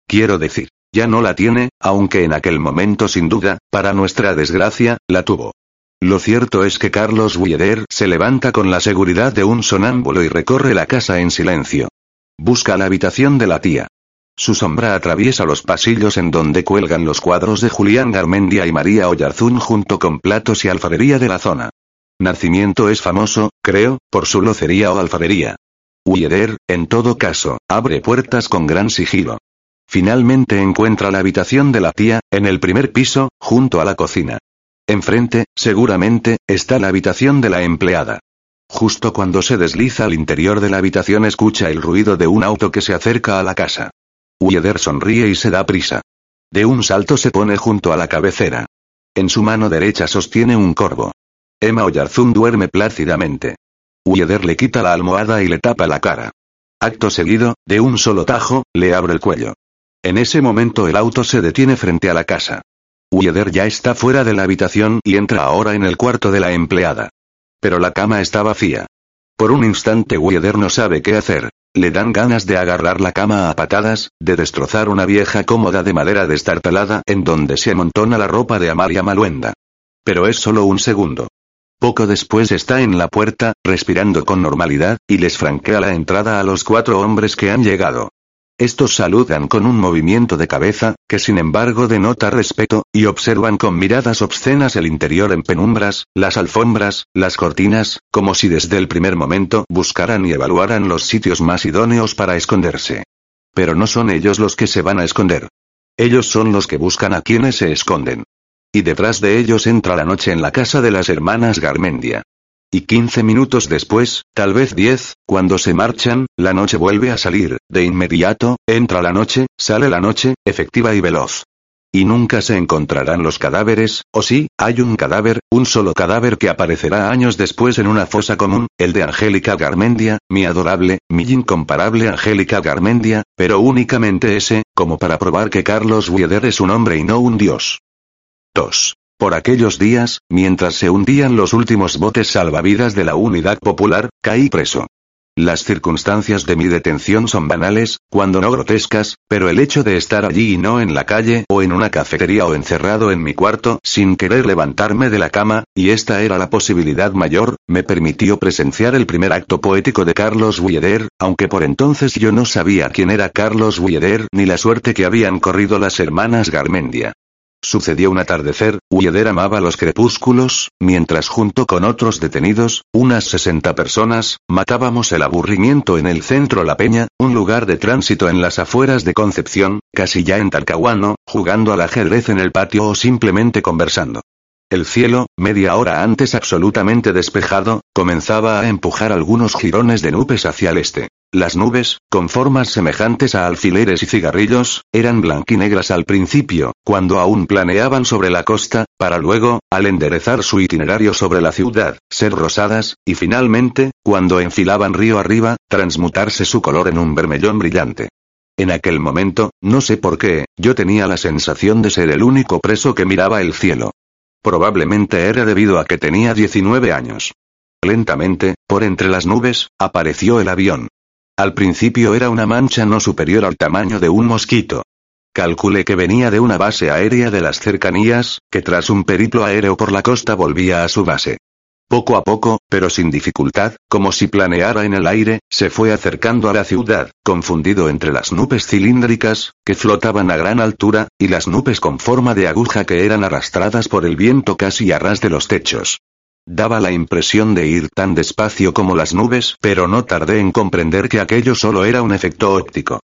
A: Quiero decir, ya no la tiene, aunque en aquel momento sin duda, para nuestra desgracia, la tuvo. Lo cierto es que Carlos Wieder se levanta con la seguridad de un sonámbulo y recorre la casa en silencio. Busca la habitación de la tía. Su sombra atraviesa los pasillos en donde cuelgan los cuadros de Julián Garmendia y María Oyarzún junto con platos y alfarería de la zona. Nacimiento es famoso, creo, por su locería o alfarería. Wieder, en todo caso, abre puertas con gran sigilo. Finalmente encuentra la habitación de la tía, en el primer piso, junto a la cocina. Enfrente, seguramente, está la habitación de la empleada. Justo cuando se desliza al interior de la habitación escucha el ruido de un auto que se acerca a la casa. Wieder sonríe y se da prisa. De un salto se pone junto a la cabecera. En su mano derecha sostiene un corvo. Emma Oyarzún duerme plácidamente. Wieder le quita la almohada y le tapa la cara. Acto seguido, de un solo tajo, le abre el cuello. En ese momento el auto se detiene frente a la casa. Wieder ya está fuera de la habitación y entra ahora en el cuarto de la empleada. Pero la cama está vacía. Por un instante Wieder no sabe qué hacer. Le dan ganas de agarrar la cama a patadas, de destrozar una vieja cómoda de madera destartalada en donde se amontona la ropa de Amalia Maluenda. Pero es solo un segundo. Poco después está en la puerta, respirando con normalidad, y les franquea la entrada a los cuatro hombres que han llegado. Estos saludan con un movimiento de cabeza, que sin embargo denota respeto, y observan con miradas obscenas el interior en penumbras, las alfombras, las cortinas, como si desde el primer momento buscaran y evaluaran los sitios más idóneos para esconderse. Pero no son ellos los que se van a esconder. Ellos son los que buscan a quienes se esconden. Y detrás de ellos entra la noche en la casa de las hermanas Garmendia. Y quince minutos después, tal vez diez, cuando se marchan, la noche vuelve a salir, de inmediato, entra la noche, sale la noche, efectiva y veloz. Y nunca se encontrarán los cadáveres, o sí, hay un cadáver, un solo cadáver que aparecerá años después en una fosa común, el de Angélica Garmendia, mi adorable, mi incomparable Angélica Garmendia, pero únicamente ese, como para probar que Carlos Wieder es un hombre y no un dios. 2. Por aquellos días, mientras se hundían los últimos botes salvavidas de la Unidad Popular, caí preso. Las circunstancias de mi detención son banales, cuando no grotescas, pero el hecho de estar allí y no en la calle o en una cafetería o encerrado en mi cuarto, sin querer levantarme de la cama, y esta era la posibilidad mayor, me permitió presenciar el primer acto poético de Carlos Wieder, aunque por entonces yo no sabía quién era Carlos Wieder ni la suerte que habían corrido las hermanas Garmendia. Sucedió un atardecer, Ueder amaba los crepúsculos, mientras junto con otros detenidos, unas 60 personas, matábamos el aburrimiento en el centro La Peña, un lugar de tránsito en las afueras de Concepción, casi ya en Talcahuano, jugando al ajedrez en el patio o simplemente conversando. El cielo, media hora antes absolutamente despejado, comenzaba a empujar algunos jirones de nubes hacia el este. Las nubes, con formas semejantes a alfileres y cigarrillos, eran blanquinegras al principio, cuando aún planeaban sobre la costa, para luego, al enderezar su itinerario sobre la ciudad, ser rosadas, y finalmente, cuando enfilaban río arriba, transmutarse su color en un vermellón brillante. En aquel momento, no sé por qué, yo tenía la sensación de ser el único preso que miraba el cielo. Probablemente era debido a que tenía 19 años. Lentamente, por entre las nubes, apareció el avión. Al principio era una mancha no superior al tamaño de un mosquito. Calculé que venía de una base aérea de las cercanías, que tras un periplo aéreo por la costa volvía a su base. Poco a poco, pero sin dificultad, como si planeara en el aire, se fue acercando a la ciudad, confundido entre las nubes cilíndricas, que flotaban a gran altura, y las nubes con forma de aguja que eran arrastradas por el viento casi a ras de los techos. Daba la impresión de ir tan despacio como las nubes, pero no tardé en comprender que aquello solo era un efecto óptico.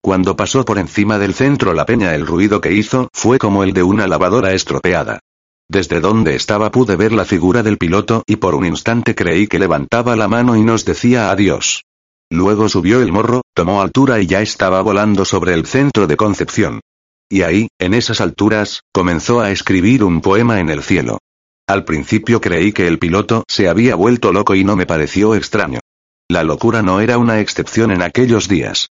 A: Cuando pasó por encima del centro la peña el ruido que hizo fue como el de una lavadora estropeada. Desde donde estaba pude ver la figura del piloto y por un instante creí que levantaba la mano y nos decía adiós. Luego subió el morro, tomó altura y ya estaba volando sobre el centro de Concepción. Y ahí, en esas alturas, comenzó a escribir un poema en el cielo. Al principio creí que el piloto se había vuelto loco y no me pareció extraño. La locura no era una excepción en aquellos días.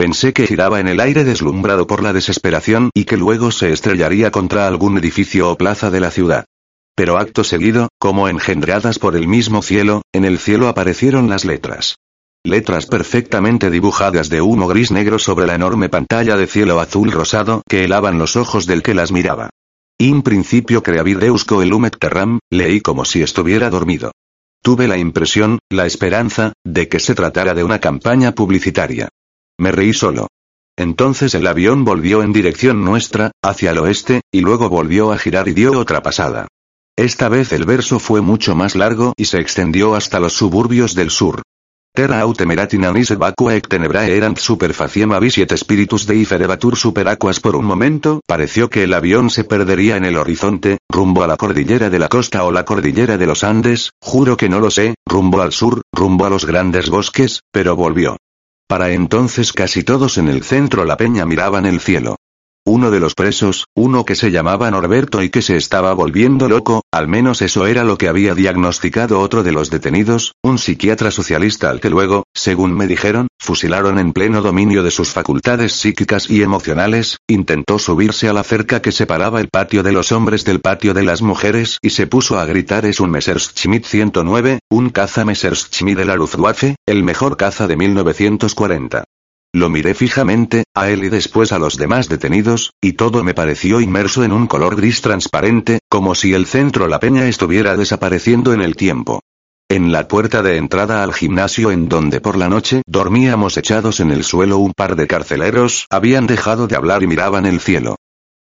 A: Pensé que giraba en el aire deslumbrado por la desesperación y que luego se estrellaría contra algún edificio o plaza de la ciudad. Pero acto seguido, como engendradas por el mismo cielo, en el cielo aparecieron las letras. Letras perfectamente dibujadas de humo gris negro sobre la enorme pantalla de cielo azul rosado que helaban los ojos del que las miraba. In principio creavideusco el humet terram, leí como si estuviera dormido. Tuve la impresión, la esperanza, de que se tratara de una campaña publicitaria. Me reí solo. Entonces el avión volvió en dirección nuestra, hacia el oeste, y luego volvió a girar y dio otra pasada. Esta vez el verso fue mucho más largo y se extendió hasta los suburbios del sur. Terra autemeratina nis vacua ec tenebrae erant superfaciem avisiet spiritus dei ferebatur superaquas por un momento, pareció que el avión se perdería en el horizonte, rumbo a la cordillera de la costa o la cordillera de los Andes, juro que no lo sé, rumbo al sur, rumbo a los grandes bosques, pero volvió. Para entonces casi todos en el centro la peña miraban el cielo. Uno de los presos, uno que se llamaba Norberto y que se estaba volviendo loco, al menos eso era lo que había diagnosticado otro de los detenidos, un psiquiatra socialista al que luego, según me dijeron, fusilaron en pleno dominio de sus facultades psíquicas y emocionales, intentó subirse a la cerca que separaba el patio de los hombres del patio de las mujeres y se puso a gritar es un Messerschmitt 109, un caza Messerschmitt de la Luftwaffe, el mejor caza de 1940. Lo miré fijamente, a él y después a los demás detenidos, y todo me pareció inmerso en un color gris transparente, como si el centro La Peña estuviera desapareciendo en el tiempo. En la puerta de entrada al gimnasio en donde por la noche dormíamos echados en el suelo un par de carceleros, habían dejado de hablar y miraban el cielo.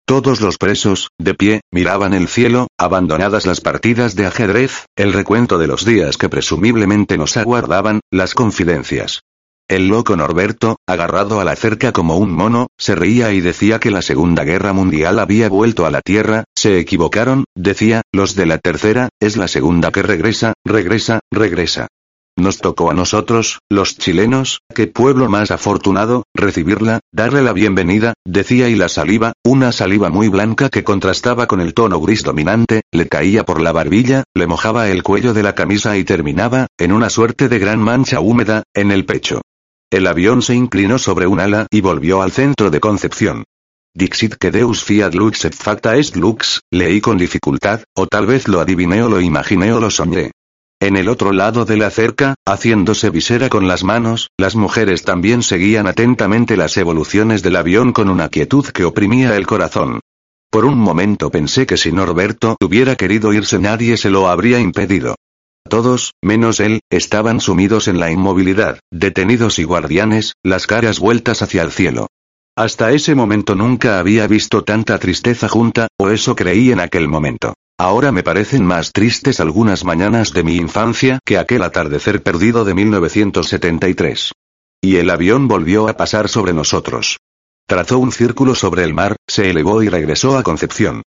A: Todos los presos, de pie, miraban el cielo, abandonadas las partidas de ajedrez, el recuento de los días que presumiblemente nos aguardaban, las confidencias. El loco Norberto, agarrado a la cerca como un mono, se reía y decía que la Segunda Guerra Mundial había vuelto a la Tierra, se equivocaron, decía, los de la tercera, es la segunda que regresa, regresa, regresa. Nos tocó a nosotros, los chilenos, qué pueblo más afortunado, recibirla, darle la bienvenida, decía y la saliva, una saliva muy blanca que contrastaba con el tono gris dominante, le caía por la barbilla, le mojaba el cuello de la camisa y terminaba, en una suerte de gran mancha húmeda, en el pecho. El avión se inclinó sobre un ala y volvió al centro de Concepción. Dixit que Deus fiat lux et facta est lux, leí con dificultad, o tal vez lo adiviné o lo imaginé o lo soñé. En el otro lado de la cerca, haciéndose visera con las manos, las mujeres también seguían atentamente las evoluciones del avión con una quietud que oprimía el corazón. Por un momento pensé que si Norberto hubiera querido irse nadie se lo habría impedido. Todos, menos él, estaban sumidos en la inmovilidad, detenidos y guardianes, las caras vueltas hacia el cielo. Hasta ese momento nunca había visto tanta tristeza junta, o eso creí en aquel momento. Ahora me parecen más tristes algunas mañanas de mi infancia que aquel atardecer perdido de 1973. Y el avión volvió a pasar sobre nosotros. Trazó un círculo sobre el mar, se elevó y regresó a Concepción.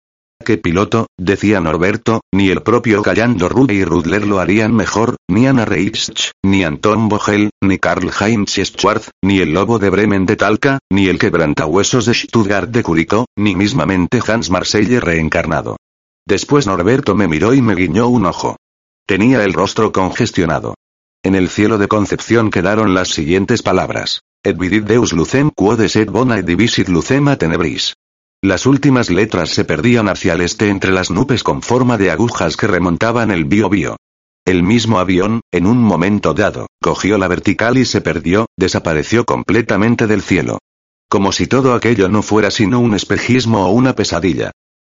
A: ¿Qué piloto? decía Norberto, ni el propio Callando Rude y Rudler lo harían mejor, ni Anna Reichsch, ni Anton Vogel, ni Karl Heinz Schwarz, ni el Lobo de Bremen de Talca, ni el Quebrantahuesos de Stuttgart de Curicó, ni mismamente Hans Marcelle reencarnado. Después Norberto me miró y me guiñó un ojo. Tenía el rostro congestionado. En el cielo de Concepción quedaron las siguientes palabras. Et vidit Deus lucem quod et bona et divisit lucem a tenebris. Las últimas letras se perdían hacia el este entre las nubes con forma de agujas que remontaban el bio El mismo avión, en un momento dado, cogió la vertical y se perdió, desapareció completamente del cielo. Como si todo aquello no fuera sino un espejismo o una pesadilla.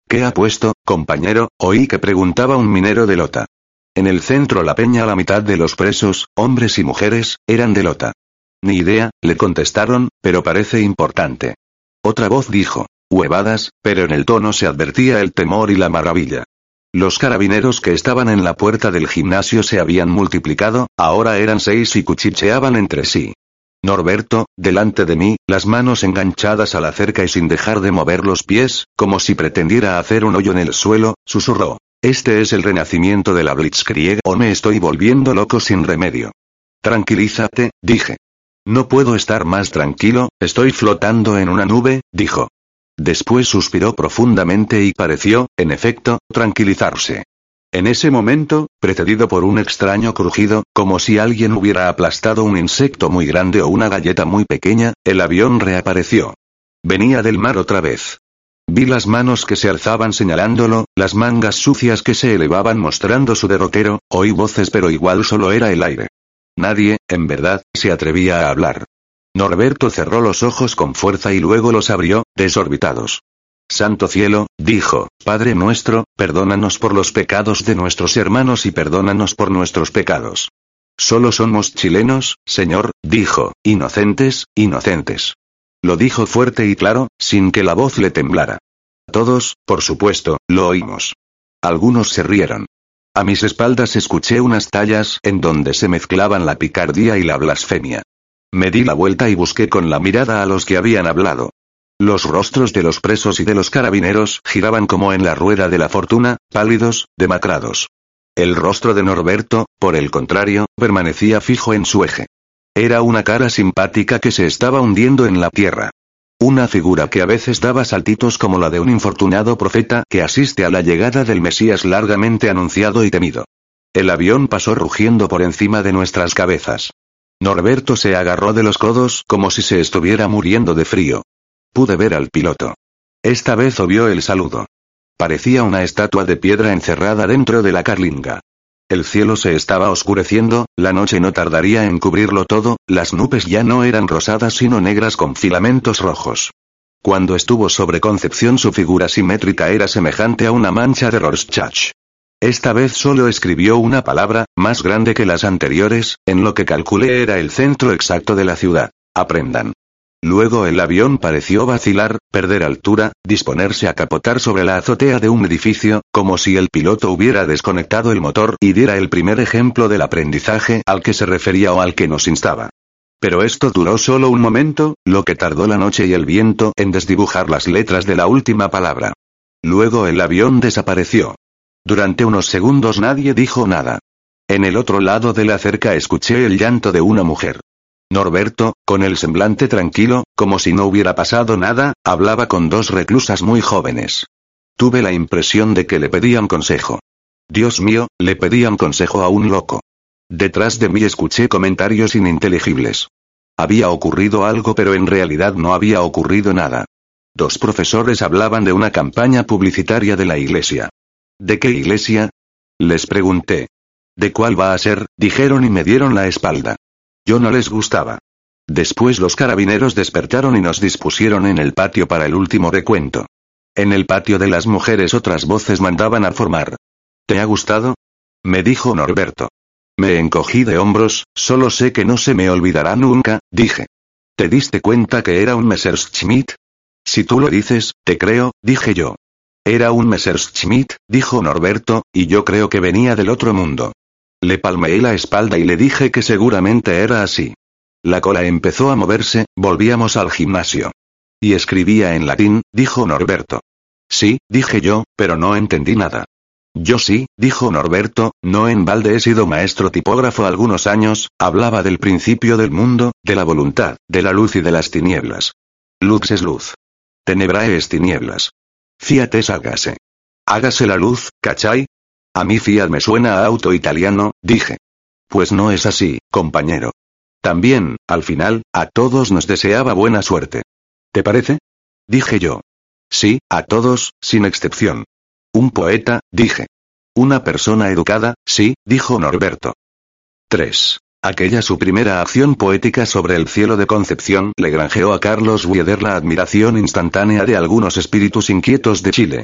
A: ¿Qué ha puesto, compañero? Oí que preguntaba un minero de Lota. En el centro la peña la mitad de los presos, hombres y mujeres, eran de Lota. Ni idea, le contestaron, pero parece importante. Otra voz dijo, huevadas, pero en el tono se advertía el temor y la maravilla. Los carabineros que estaban en la puerta del gimnasio se habían multiplicado, ahora eran seis y cuchicheaban entre sí. Norberto, delante de mí, las manos enganchadas a la cerca y sin dejar de mover los pies, como si pretendiera hacer un hoyo en el suelo, susurró. Este es el renacimiento de la Blitzkrieg o me estoy volviendo loco sin remedio. Tranquilízate, dije. No puedo estar más tranquilo, estoy flotando en una nube, dijo. Después suspiró profundamente y pareció, en efecto, tranquilizarse. En ese momento, precedido por un extraño crujido, como si alguien hubiera aplastado un insecto muy grande o una galleta muy pequeña, el avión reapareció. Venía del mar otra vez. Vi las manos que se alzaban señalándolo, las mangas sucias que se elevaban mostrando su derrotero, oí voces pero igual solo era el aire. Nadie, en verdad, se atrevía a hablar. Norberto cerró los ojos con fuerza y luego los abrió, desorbitados. Santo cielo, dijo, Padre nuestro, perdónanos por los pecados de nuestros hermanos y perdónanos por nuestros pecados. Solo somos chilenos, Señor, dijo, inocentes, inocentes. Lo dijo fuerte y claro, sin que la voz le temblara. Todos, por supuesto, lo oímos. Algunos se rieron. A mis espaldas escuché unas tallas en donde se mezclaban la picardía y la blasfemia. Me di la vuelta y busqué con la mirada a los que habían hablado. Los rostros de los presos y de los carabineros giraban como en la rueda de la fortuna, pálidos, demacrados. El rostro de Norberto, por el contrario, permanecía fijo en su eje. Era una cara simpática que se estaba hundiendo en la tierra. Una figura que a veces daba saltitos como la de un infortunado profeta que asiste a la llegada del Mesías largamente anunciado y temido. El avión pasó rugiendo por encima de nuestras cabezas. Norberto se agarró de los codos como si se estuviera muriendo de frío. Pude ver al piloto. Esta vez obvió el saludo. Parecía una estatua de piedra encerrada dentro de la carlinga. El cielo se estaba oscureciendo, la noche no tardaría en cubrirlo todo, las nubes ya no eran rosadas sino negras con filamentos rojos. Cuando estuvo sobre Concepción su figura simétrica era semejante a una mancha de Rorschach. Esta vez solo escribió una palabra, más grande que las anteriores, en lo que calculé era el centro exacto de la ciudad. Aprendan. Luego el avión pareció vacilar, perder altura, disponerse a capotar sobre la azotea de un edificio, como si el piloto hubiera desconectado el motor y diera el primer ejemplo del aprendizaje al que se refería o al que nos instaba. Pero esto duró solo un momento, lo que tardó la noche y el viento en desdibujar las letras de la última palabra. Luego el avión desapareció. Durante unos segundos nadie dijo nada. En el otro lado de la cerca escuché el llanto de una mujer. Norberto, con el semblante tranquilo, como si no hubiera pasado nada, hablaba con dos reclusas muy jóvenes. Tuve la impresión de que le pedían consejo. Dios mío, le pedían consejo a un loco. Detrás de mí escuché comentarios ininteligibles. Había ocurrido algo pero en realidad no había ocurrido nada. Dos profesores hablaban de una campaña publicitaria de la iglesia. ¿De qué iglesia? Les pregunté. ¿De cuál va a ser? dijeron y me dieron la espalda. Yo no les gustaba. Después los carabineros despertaron y nos dispusieron en el patio para el último recuento. En el patio de las mujeres otras voces mandaban a formar. ¿Te ha gustado? Me dijo Norberto. Me encogí de hombros, solo sé que no se me olvidará nunca, dije. ¿Te diste cuenta que era un Messerschmitt? Si tú lo dices, te creo, dije yo. Era un Messerschmitt, dijo Norberto, y yo creo que venía del otro mundo. Le palmeé la espalda y le dije que seguramente era así. La cola empezó a moverse, volvíamos al gimnasio. Y escribía en latín, dijo Norberto. Sí, dije yo, pero no entendí nada. Yo sí, dijo Norberto, no en balde he sido maestro tipógrafo algunos años, hablaba del principio del mundo, de la voluntad, de la luz y de las tinieblas. Lux es luz. Tenebrae es tinieblas. Fiat es hágase. Hágase la luz, ¿cachai? A mí Fiat me suena a auto italiano, dije. Pues no es así, compañero. También, al final, a todos nos deseaba buena suerte. ¿Te parece? Dije yo. Sí, a todos, sin excepción. Un poeta, dije. Una persona educada, sí, dijo Norberto. 3. Aquella su primera acción poética sobre el cielo de Concepción le granjeó a Carlos Wieder la admiración instantánea de algunos espíritus inquietos de Chile.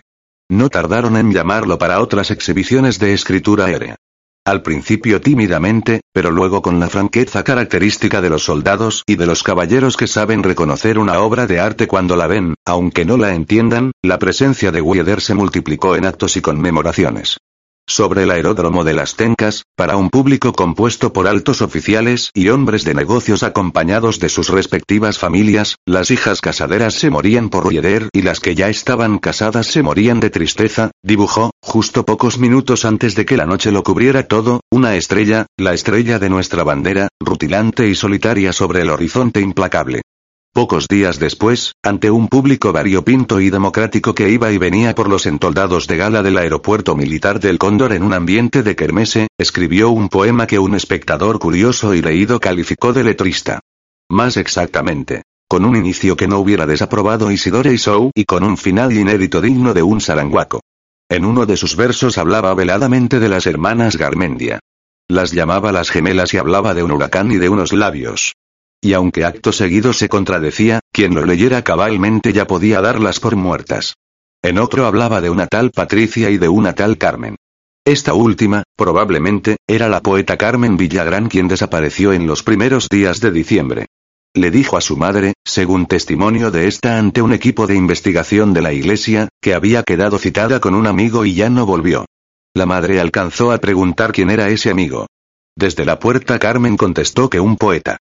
A: No tardaron en llamarlo para otras exhibiciones de escritura aérea. Al principio tímidamente, pero luego con la franqueza característica de los soldados y de los caballeros que saben reconocer una obra de arte cuando la ven, aunque no la entiendan, la presencia de Wieder se multiplicó en actos y conmemoraciones sobre el aeródromo de las Tencas, para un público compuesto por altos oficiales y hombres de negocios acompañados de sus respectivas familias, las hijas casaderas se morían por Rieder y las que ya estaban casadas se morían de tristeza, dibujó, justo pocos minutos antes de que la noche lo cubriera todo, una estrella, la estrella de nuestra bandera, rutilante y solitaria sobre el horizonte implacable. Pocos días después, ante un público variopinto y democrático que iba y venía por los entoldados de gala del aeropuerto militar del Cóndor en un ambiente de kermese, escribió un poema que un espectador curioso y leído calificó de letrista. Más exactamente, con un inicio que no hubiera desaprobado Isidore Isou y con un final inédito digno de un saranguaco. En uno de sus versos hablaba veladamente de las hermanas Garmendia. Las llamaba las gemelas y hablaba de un huracán y de unos labios. Y aunque acto seguido se contradecía, quien lo leyera cabalmente ya podía darlas por muertas. En otro hablaba de una tal Patricia y de una tal Carmen. Esta última, probablemente, era la poeta Carmen Villagrán quien desapareció en los primeros días de diciembre. Le dijo a su madre, según testimonio de esta ante un equipo de investigación de la iglesia, que había quedado citada con un amigo y ya no volvió. La madre alcanzó a preguntar quién era ese amigo. Desde la puerta Carmen contestó que un poeta.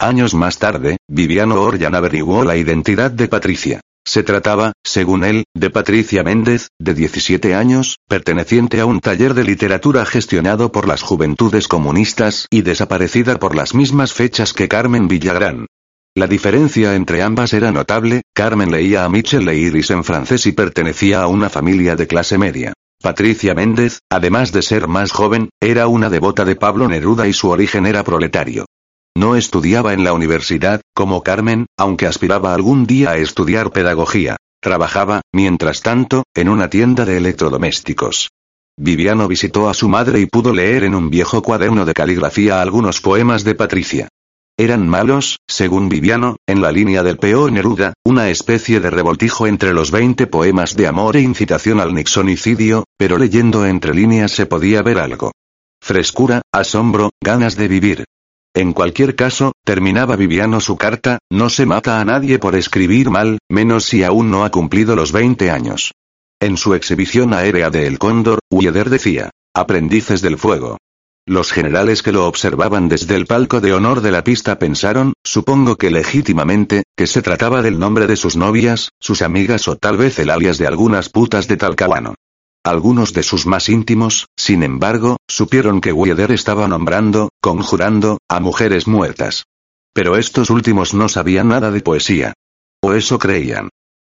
A: Años más tarde, Viviano Orjan averiguó la identidad de Patricia. Se trataba, según él, de Patricia Méndez, de 17 años, perteneciente a un taller de literatura gestionado por las juventudes comunistas y desaparecida por las mismas fechas que Carmen Villagrán. La diferencia entre ambas era notable, Carmen leía a Michel Iris en francés y pertenecía a una familia de clase media. Patricia Méndez, además de ser más joven, era una devota de Pablo Neruda y su origen era proletario. No estudiaba en la universidad, como Carmen, aunque aspiraba algún día a estudiar pedagogía. Trabajaba, mientras tanto, en una tienda de electrodomésticos. Viviano visitó a su madre y pudo leer en un viejo cuaderno de caligrafía algunos poemas de Patricia. Eran malos, según Viviano, en la línea del P.O. Neruda, una especie de revoltijo entre los 20 poemas de amor e incitación al nixonicidio, pero leyendo entre líneas se podía ver algo. Frescura, asombro, ganas de vivir. En cualquier caso, terminaba Viviano su carta, no se mata a nadie por escribir mal, menos si aún no ha cumplido los 20 años. En su exhibición aérea de El Cóndor, Ueder decía, aprendices del fuego. Los generales que lo observaban desde el palco de honor de la pista pensaron, supongo que legítimamente, que se trataba del nombre de sus novias, sus amigas o tal vez el alias de algunas putas de Talcahuano. Algunos de sus más íntimos, sin embargo, supieron que Weeder estaba nombrando, conjurando, a mujeres muertas. Pero estos últimos no sabían nada de poesía. O eso creían.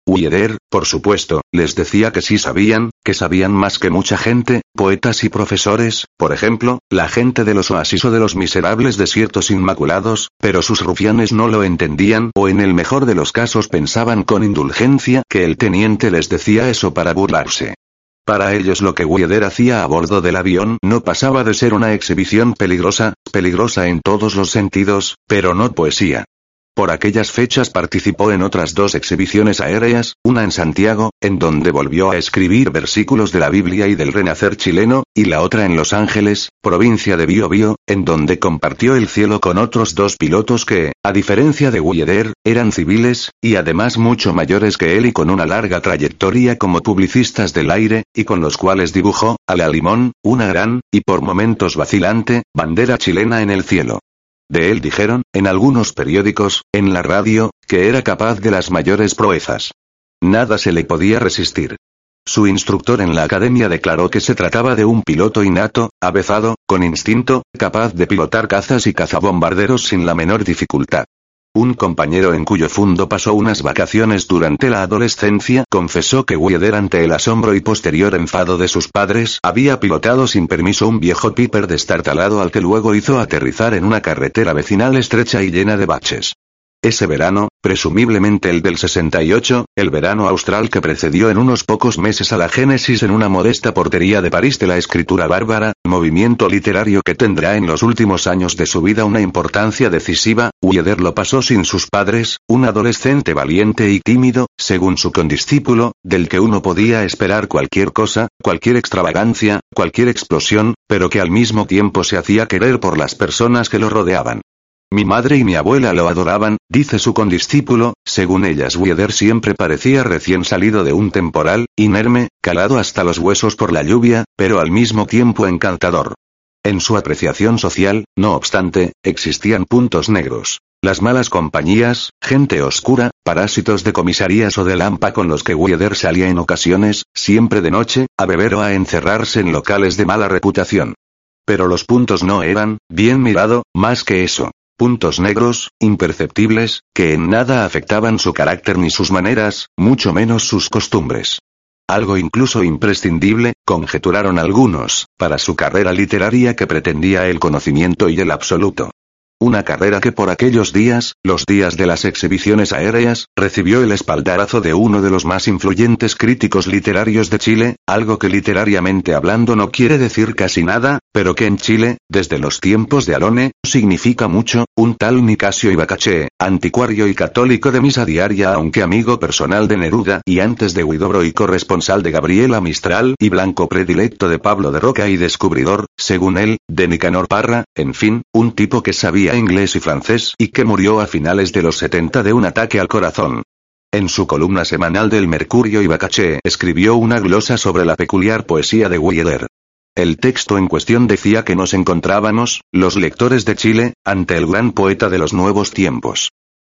A: Uller, por supuesto, les decía que sí sabían, que sabían más que mucha gente, poetas y profesores, por ejemplo, la gente de los oasis o de los miserables desiertos inmaculados, pero sus rufianes no lo entendían o en el mejor de los casos pensaban con indulgencia que el teniente les decía eso para burlarse. Para ellos lo que Weeder hacía a bordo del avión no pasaba de ser una exhibición peligrosa, peligrosa en todos los sentidos, pero no poesía. Por aquellas fechas participó en otras dos exhibiciones aéreas, una en Santiago, en donde volvió a escribir versículos de la Biblia y del Renacer chileno, y la otra en Los Ángeles, provincia de Biobío, en donde compartió el cielo con otros dos pilotos que, a diferencia de Weeder, eran civiles, y además mucho mayores que él y con una larga trayectoria como publicistas del aire, y con los cuales dibujó, a la limón, una gran, y por momentos vacilante, bandera chilena en el cielo. De él dijeron, en algunos periódicos, en la radio, que era capaz de las mayores proezas. Nada se le podía resistir. Su instructor en la academia declaró que se trataba de un piloto innato, avezado, con instinto, capaz de pilotar cazas y cazabombarderos sin la menor dificultad. Un compañero en cuyo fundo pasó unas vacaciones durante la adolescencia confesó que Weeder ante el asombro y posterior enfado de sus padres había pilotado sin permiso un viejo Piper destartalado al que luego hizo aterrizar en una carretera vecinal estrecha y llena de baches. Ese verano, presumiblemente el del 68, el verano austral que precedió en unos pocos meses a la génesis en una modesta portería de París de la escritura bárbara, movimiento literario que tendrá en los últimos años de su vida una importancia decisiva, Ueder lo pasó sin sus padres, un adolescente valiente y tímido, según su condiscípulo, del que uno podía esperar cualquier cosa, cualquier extravagancia, cualquier explosión, pero que al mismo tiempo se hacía querer por las personas que lo rodeaban. Mi madre y mi abuela lo adoraban, dice su condiscípulo, según ellas Weeder siempre parecía recién salido de un temporal, inerme, calado hasta los huesos por la lluvia, pero al mismo tiempo encantador. En su apreciación social, no obstante, existían puntos negros. Las malas compañías, gente oscura, parásitos de comisarías o de lampa con los que Weeder salía en ocasiones, siempre de noche, a beber o a encerrarse en locales de mala reputación. Pero los puntos no eran, bien mirado, más que eso puntos negros, imperceptibles, que en nada afectaban su carácter ni sus maneras, mucho menos sus costumbres. Algo incluso imprescindible, conjeturaron algunos, para su carrera literaria que pretendía el conocimiento y el absoluto. Una carrera que por aquellos días, los días de las exhibiciones aéreas, recibió el espaldarazo de uno de los más influyentes críticos literarios de Chile, algo que literariamente hablando no quiere decir casi nada, pero que en Chile, desde los tiempos de Alone, significa mucho, un tal Nicasio Ibacache, anticuario y católico de misa diaria aunque amigo personal de Neruda y antes de Huidobro y corresponsal de Gabriela Mistral y blanco predilecto de Pablo de Roca y descubridor, según él, de Nicanor Parra, en fin, un tipo que sabía inglés y francés y que murió a finales de los 70 de un ataque al corazón. En su columna semanal del Mercurio y escribió una glosa sobre la peculiar poesía de Weeder. El texto en cuestión decía que nos encontrábamos, los lectores de Chile, ante el gran poeta de los nuevos tiempos.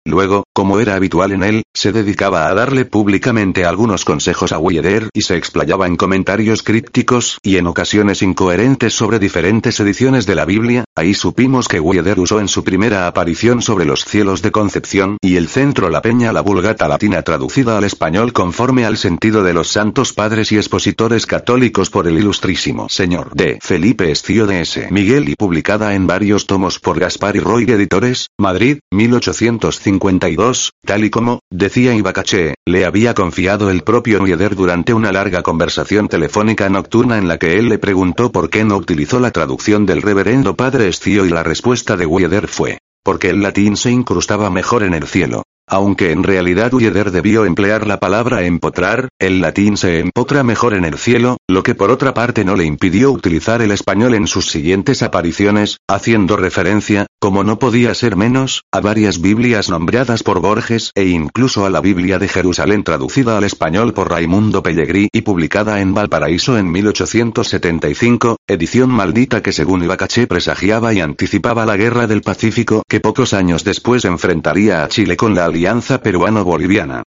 A: Luego, como era habitual en él, se dedicaba a darle públicamente algunos consejos a Weeder y se explayaba en comentarios crípticos y en ocasiones incoherentes sobre diferentes ediciones de la Biblia, Ahí supimos que Wieder usó en su primera aparición sobre los cielos de Concepción y el centro La Peña la Vulgata Latina traducida al español conforme al sentido de los santos padres y expositores católicos por el ilustrísimo señor de Felipe Estío de S. Miguel y publicada en varios tomos por Gaspar y Roy Editores, Madrid, 1852, tal y como, decía Ibacache, le había confiado el propio Wieder durante una larga conversación telefónica nocturna en la que él le preguntó por qué no utilizó la traducción del reverendo padre Estío y la respuesta de Wieder fue, porque el latín se incrustaba mejor en el cielo. Aunque en realidad Ueder debió emplear la palabra empotrar, el latín se empotra mejor en el cielo, lo que por otra parte no le impidió utilizar el español en sus siguientes apariciones, haciendo referencia, como no podía ser menos, a varias Biblias nombradas por Borges e incluso a la Biblia de Jerusalén traducida al español por Raimundo Pellegrí y publicada en Valparaíso en 1875, edición maldita que según Ibacaché presagiaba y anticipaba la guerra del Pacífico que pocos años después enfrentaría a Chile con la alianza peruano-boliviana.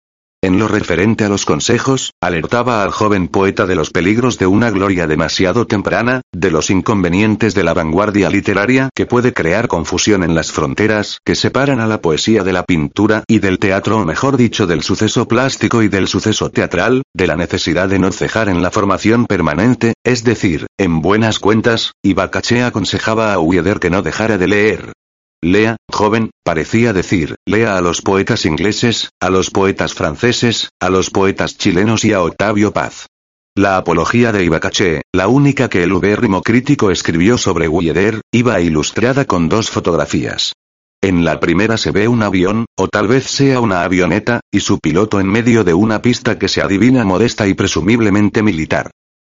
A: En lo referente a los consejos, alertaba al joven poeta de los peligros de una gloria demasiado temprana, de los inconvenientes de la vanguardia literaria que puede crear confusión en las fronteras que separan a la poesía de la pintura y del teatro o mejor dicho del suceso plástico y del suceso teatral, de la necesidad de no cejar en la formación permanente, es decir, en buenas cuentas, y Bacaché aconsejaba a Ueder que no dejara de leer. Lea, joven, parecía decir, lea a los poetas ingleses, a los poetas franceses, a los poetas chilenos y a Octavio Paz. La apología de Ibacaché, la única que el ubérrimo crítico escribió sobre Wieder, iba ilustrada con dos fotografías. En la primera se ve un avión, o tal vez sea una avioneta, y su piloto en medio de una pista que se adivina modesta y presumiblemente militar.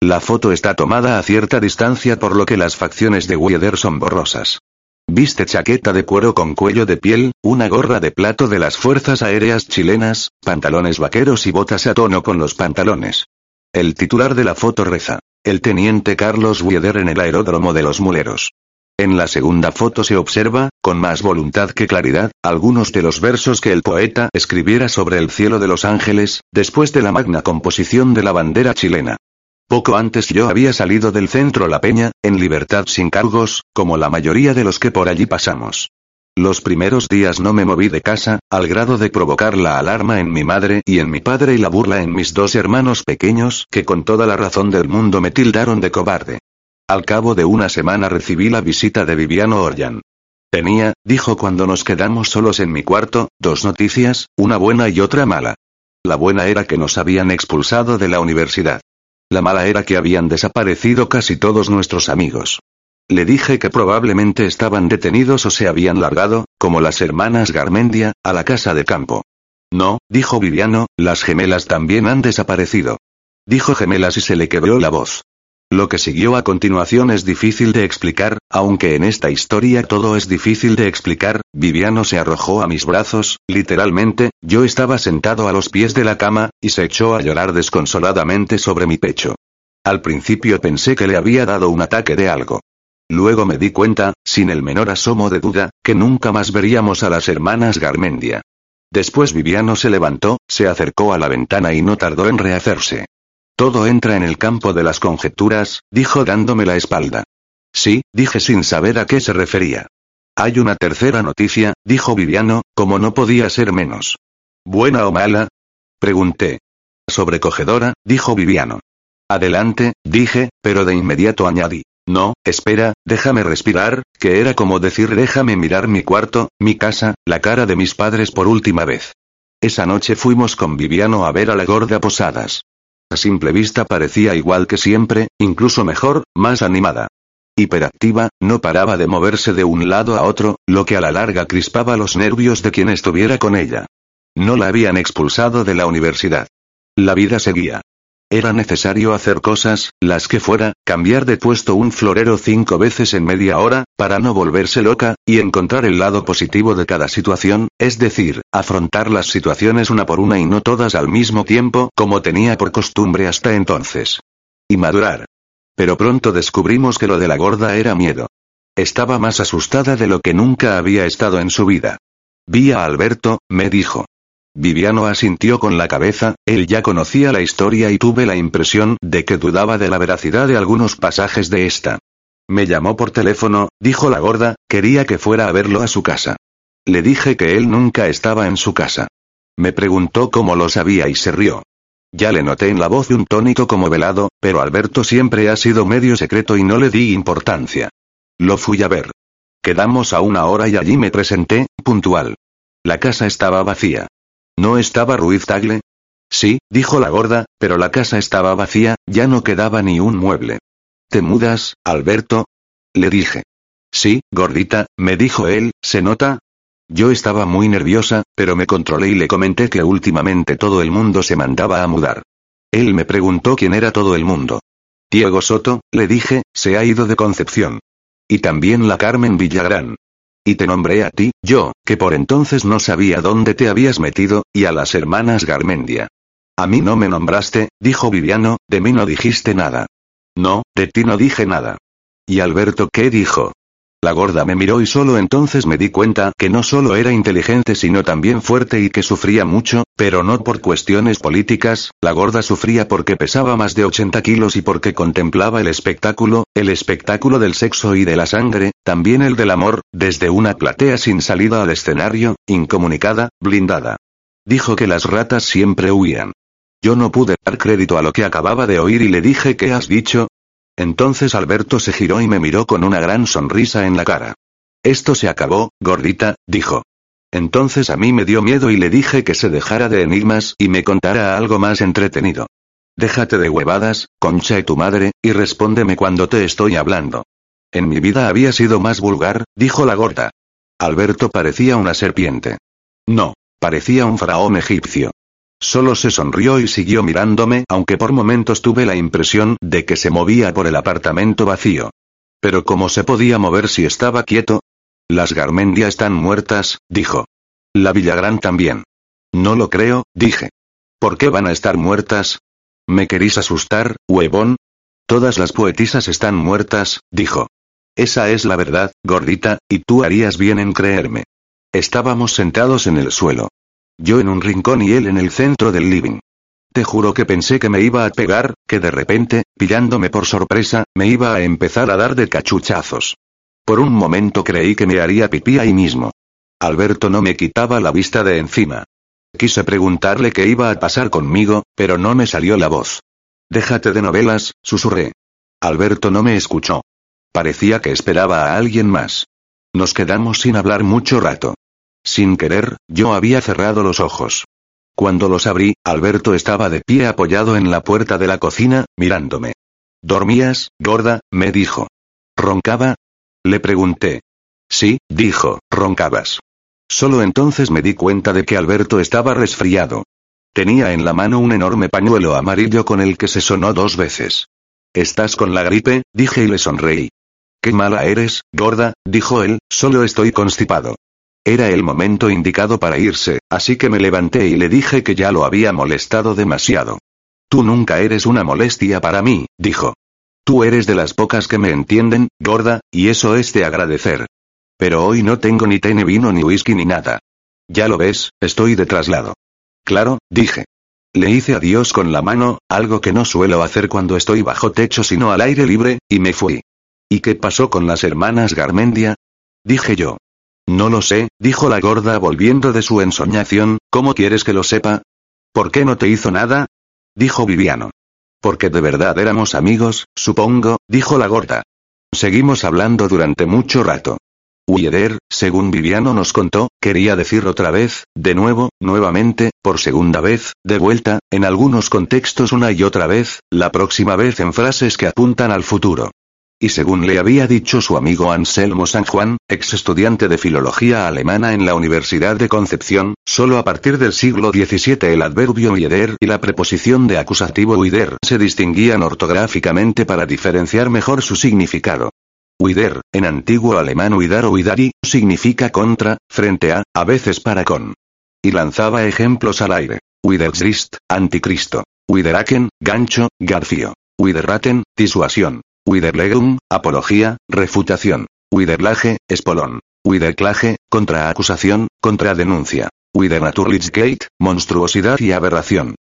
A: La foto está tomada a cierta distancia por lo que las facciones de Wieder son borrosas. Viste chaqueta de cuero con cuello de piel, una gorra de plato de las Fuerzas Aéreas chilenas, pantalones vaqueros y botas a tono con los pantalones. El titular de la foto reza. El teniente Carlos Wieder en el aeródromo de los Muleros. En la segunda foto se observa, con más voluntad que claridad, algunos de los versos que el poeta escribiera sobre el cielo de los ángeles, después de la magna composición de la bandera chilena. Poco antes yo había salido del centro La Peña, en libertad sin cargos, como la mayoría de los que por allí pasamos. Los primeros días no me moví de casa, al grado de provocar la alarma en mi madre y en mi padre y la burla en mis dos hermanos pequeños que con toda la razón del mundo me tildaron de cobarde. Al cabo de una semana recibí la visita de Viviano Orjan. Tenía, dijo cuando nos quedamos solos en mi cuarto, dos noticias, una buena y otra mala. La buena era que nos habían expulsado de la universidad. La mala era que habían desaparecido casi todos nuestros amigos. Le dije que probablemente estaban detenidos o se habían largado, como las hermanas Garmendia, a la casa de campo. No, dijo Viviano, las gemelas también han desaparecido. Dijo gemelas y se le quebró la voz. Lo que siguió a continuación es difícil de explicar, aunque en esta historia todo es difícil de explicar, Viviano se arrojó a mis brazos, literalmente, yo estaba sentado a los pies de la cama, y se echó a llorar desconsoladamente sobre mi pecho. Al principio pensé que le había dado un ataque de algo. Luego me di cuenta, sin el menor asomo de duda, que nunca más veríamos a las hermanas Garmendia. Después Viviano se levantó, se acercó a la ventana y no tardó en rehacerse. Todo entra en el campo de las conjeturas, dijo dándome la espalda. Sí, dije sin saber a qué se refería. Hay una tercera noticia, dijo Viviano, como no podía ser menos. ¿Buena o mala? Pregunté. Sobrecogedora, dijo Viviano. Adelante, dije, pero de inmediato añadí. No, espera, déjame respirar, que era como decir déjame mirar mi cuarto, mi casa, la cara de mis padres por última vez. Esa noche fuimos con Viviano a ver a la gorda Posadas. A simple vista parecía igual que siempre, incluso mejor, más animada. Hiperactiva, no paraba de moverse de un lado a otro, lo que a la larga crispaba los nervios de quien estuviera con ella. No la habían expulsado de la universidad. La vida seguía. Era necesario hacer cosas, las que fuera, cambiar de puesto un florero cinco veces en media hora, para no volverse loca, y encontrar el lado positivo de cada situación, es decir, afrontar las situaciones una por una y no todas al mismo tiempo, como tenía por costumbre hasta entonces. Y madurar. Pero pronto descubrimos que lo de la gorda era miedo. Estaba más asustada de lo que nunca había estado en su vida. Vi a Alberto, me dijo. Viviano asintió con la cabeza, él ya conocía la historia y tuve la impresión de que dudaba de la veracidad de algunos pasajes de esta. Me llamó por teléfono, dijo la gorda, quería que fuera a verlo a su casa. Le dije que él nunca estaba en su casa. Me preguntó cómo lo sabía y se rió. Ya le noté en la voz un tónico como velado, pero Alberto siempre ha sido medio secreto y no le di importancia. Lo fui a ver. Quedamos a una hora y allí me presenté, puntual. La casa estaba vacía. ¿No estaba Ruiz Tagle? Sí, dijo la gorda, pero la casa estaba vacía, ya no quedaba ni un mueble. ¿Te mudas, Alberto? Le dije. Sí, gordita, me dijo él, ¿se nota? Yo estaba muy nerviosa, pero me controlé y le comenté que últimamente todo el mundo se mandaba a mudar. Él me preguntó quién era todo el mundo. Diego Soto, le dije, se ha ido de Concepción. Y también la Carmen Villagrán. Y te nombré a ti, yo, que por entonces no sabía dónde te habías metido, y a las hermanas Garmendia. A mí no me nombraste, dijo Viviano, de mí no dijiste nada. No, de ti no dije nada. ¿Y Alberto qué dijo? La gorda me miró y solo entonces me di cuenta que no solo era inteligente sino también fuerte y que sufría mucho, pero no por cuestiones políticas, la gorda sufría porque pesaba más de 80 kilos y porque contemplaba el espectáculo, el espectáculo del sexo y de la sangre, también el del amor, desde una platea sin salida al escenario, incomunicada, blindada. Dijo que las ratas siempre huían. Yo no pude dar crédito a lo que acababa de oír y le dije ¿qué has dicho? Entonces Alberto se giró y me miró con una gran sonrisa en la cara. Esto se acabó, gordita, dijo. Entonces a mí me dio miedo y le dije que se dejara de enigmas y me contara algo más entretenido. Déjate de huevadas, concha de tu madre, y respóndeme cuando te estoy hablando. En mi vida había sido más vulgar, dijo la gorda. Alberto parecía una serpiente. No, parecía un faraón egipcio. Solo se sonrió y siguió mirándome, aunque por momentos tuve la impresión de que se movía por el apartamento vacío. Pero ¿cómo se podía mover si estaba quieto? Las Garmendia están muertas, dijo. La Villagrán también. No lo creo, dije. ¿Por qué van a estar muertas? ¿Me queréis asustar, huevón? Todas las poetisas están muertas, dijo. Esa es la verdad, gordita, y tú harías bien en creerme. Estábamos sentados en el suelo. Yo en un rincón y él en el centro del living. Te juro que pensé que me iba a pegar, que de repente, pillándome por sorpresa, me iba a empezar a dar de cachuchazos. Por un momento creí que me haría pipí ahí mismo. Alberto no me quitaba la vista de encima. Quise preguntarle qué iba a pasar conmigo, pero no me salió la voz. Déjate de novelas, susurré. Alberto no me escuchó. Parecía que esperaba a alguien más. Nos quedamos sin hablar mucho rato. Sin querer, yo había cerrado los ojos. Cuando los abrí, Alberto estaba de pie apoyado en la puerta de la cocina, mirándome. ¿Dormías, gorda? me dijo. ¿Roncaba? Le pregunté. Sí, dijo, roncabas. Solo entonces me di cuenta de que Alberto estaba resfriado. Tenía en la mano un enorme pañuelo amarillo con el que se sonó dos veces. ¿Estás con la gripe? dije y le sonreí. Qué mala eres, gorda, dijo él, solo estoy constipado. Era el momento indicado para irse, así que me levanté y le dije que ya lo había molestado demasiado. Tú nunca eres una molestia para mí, dijo. Tú eres de las pocas que me entienden, gorda, y eso es de agradecer. Pero hoy no tengo ni té ni vino ni whisky ni nada. Ya lo ves, estoy de traslado. Claro, dije. Le hice adiós con la mano, algo que no suelo hacer cuando estoy bajo techo sino al aire libre, y me fui. ¿Y qué pasó con las hermanas Garmendia? Dije yo. No lo sé, dijo la gorda volviendo de su ensoñación, ¿cómo quieres que lo sepa? ¿Por qué no te hizo nada? dijo Viviano. Porque de verdad éramos amigos, supongo, dijo la gorda. Seguimos hablando durante mucho rato. Uieder, según Viviano nos contó, quería decir otra vez, de nuevo, nuevamente, por segunda vez, de vuelta, en algunos contextos una y otra vez, la próxima vez en frases que apuntan al futuro. Y según le había dicho su amigo Anselmo San Juan, ex estudiante de filología alemana en la Universidad de Concepción, solo a partir del siglo XVII el adverbio uider y la preposición de acusativo uider se distinguían ortográficamente para diferenciar mejor su significado. Uider, en antiguo alemán uidar o uidari, significa contra, frente a, a veces para con. Y lanzaba ejemplos al aire. Uiderchrist, anticristo. Uideraken, gancho, garfio. Uiderraten, disuasión. Widerlegum, apología, refutación. Widerlage, espolón. Widerklage, contraacusación, contradenuncia. Widernaturlichkeit, monstruosidad y aberración.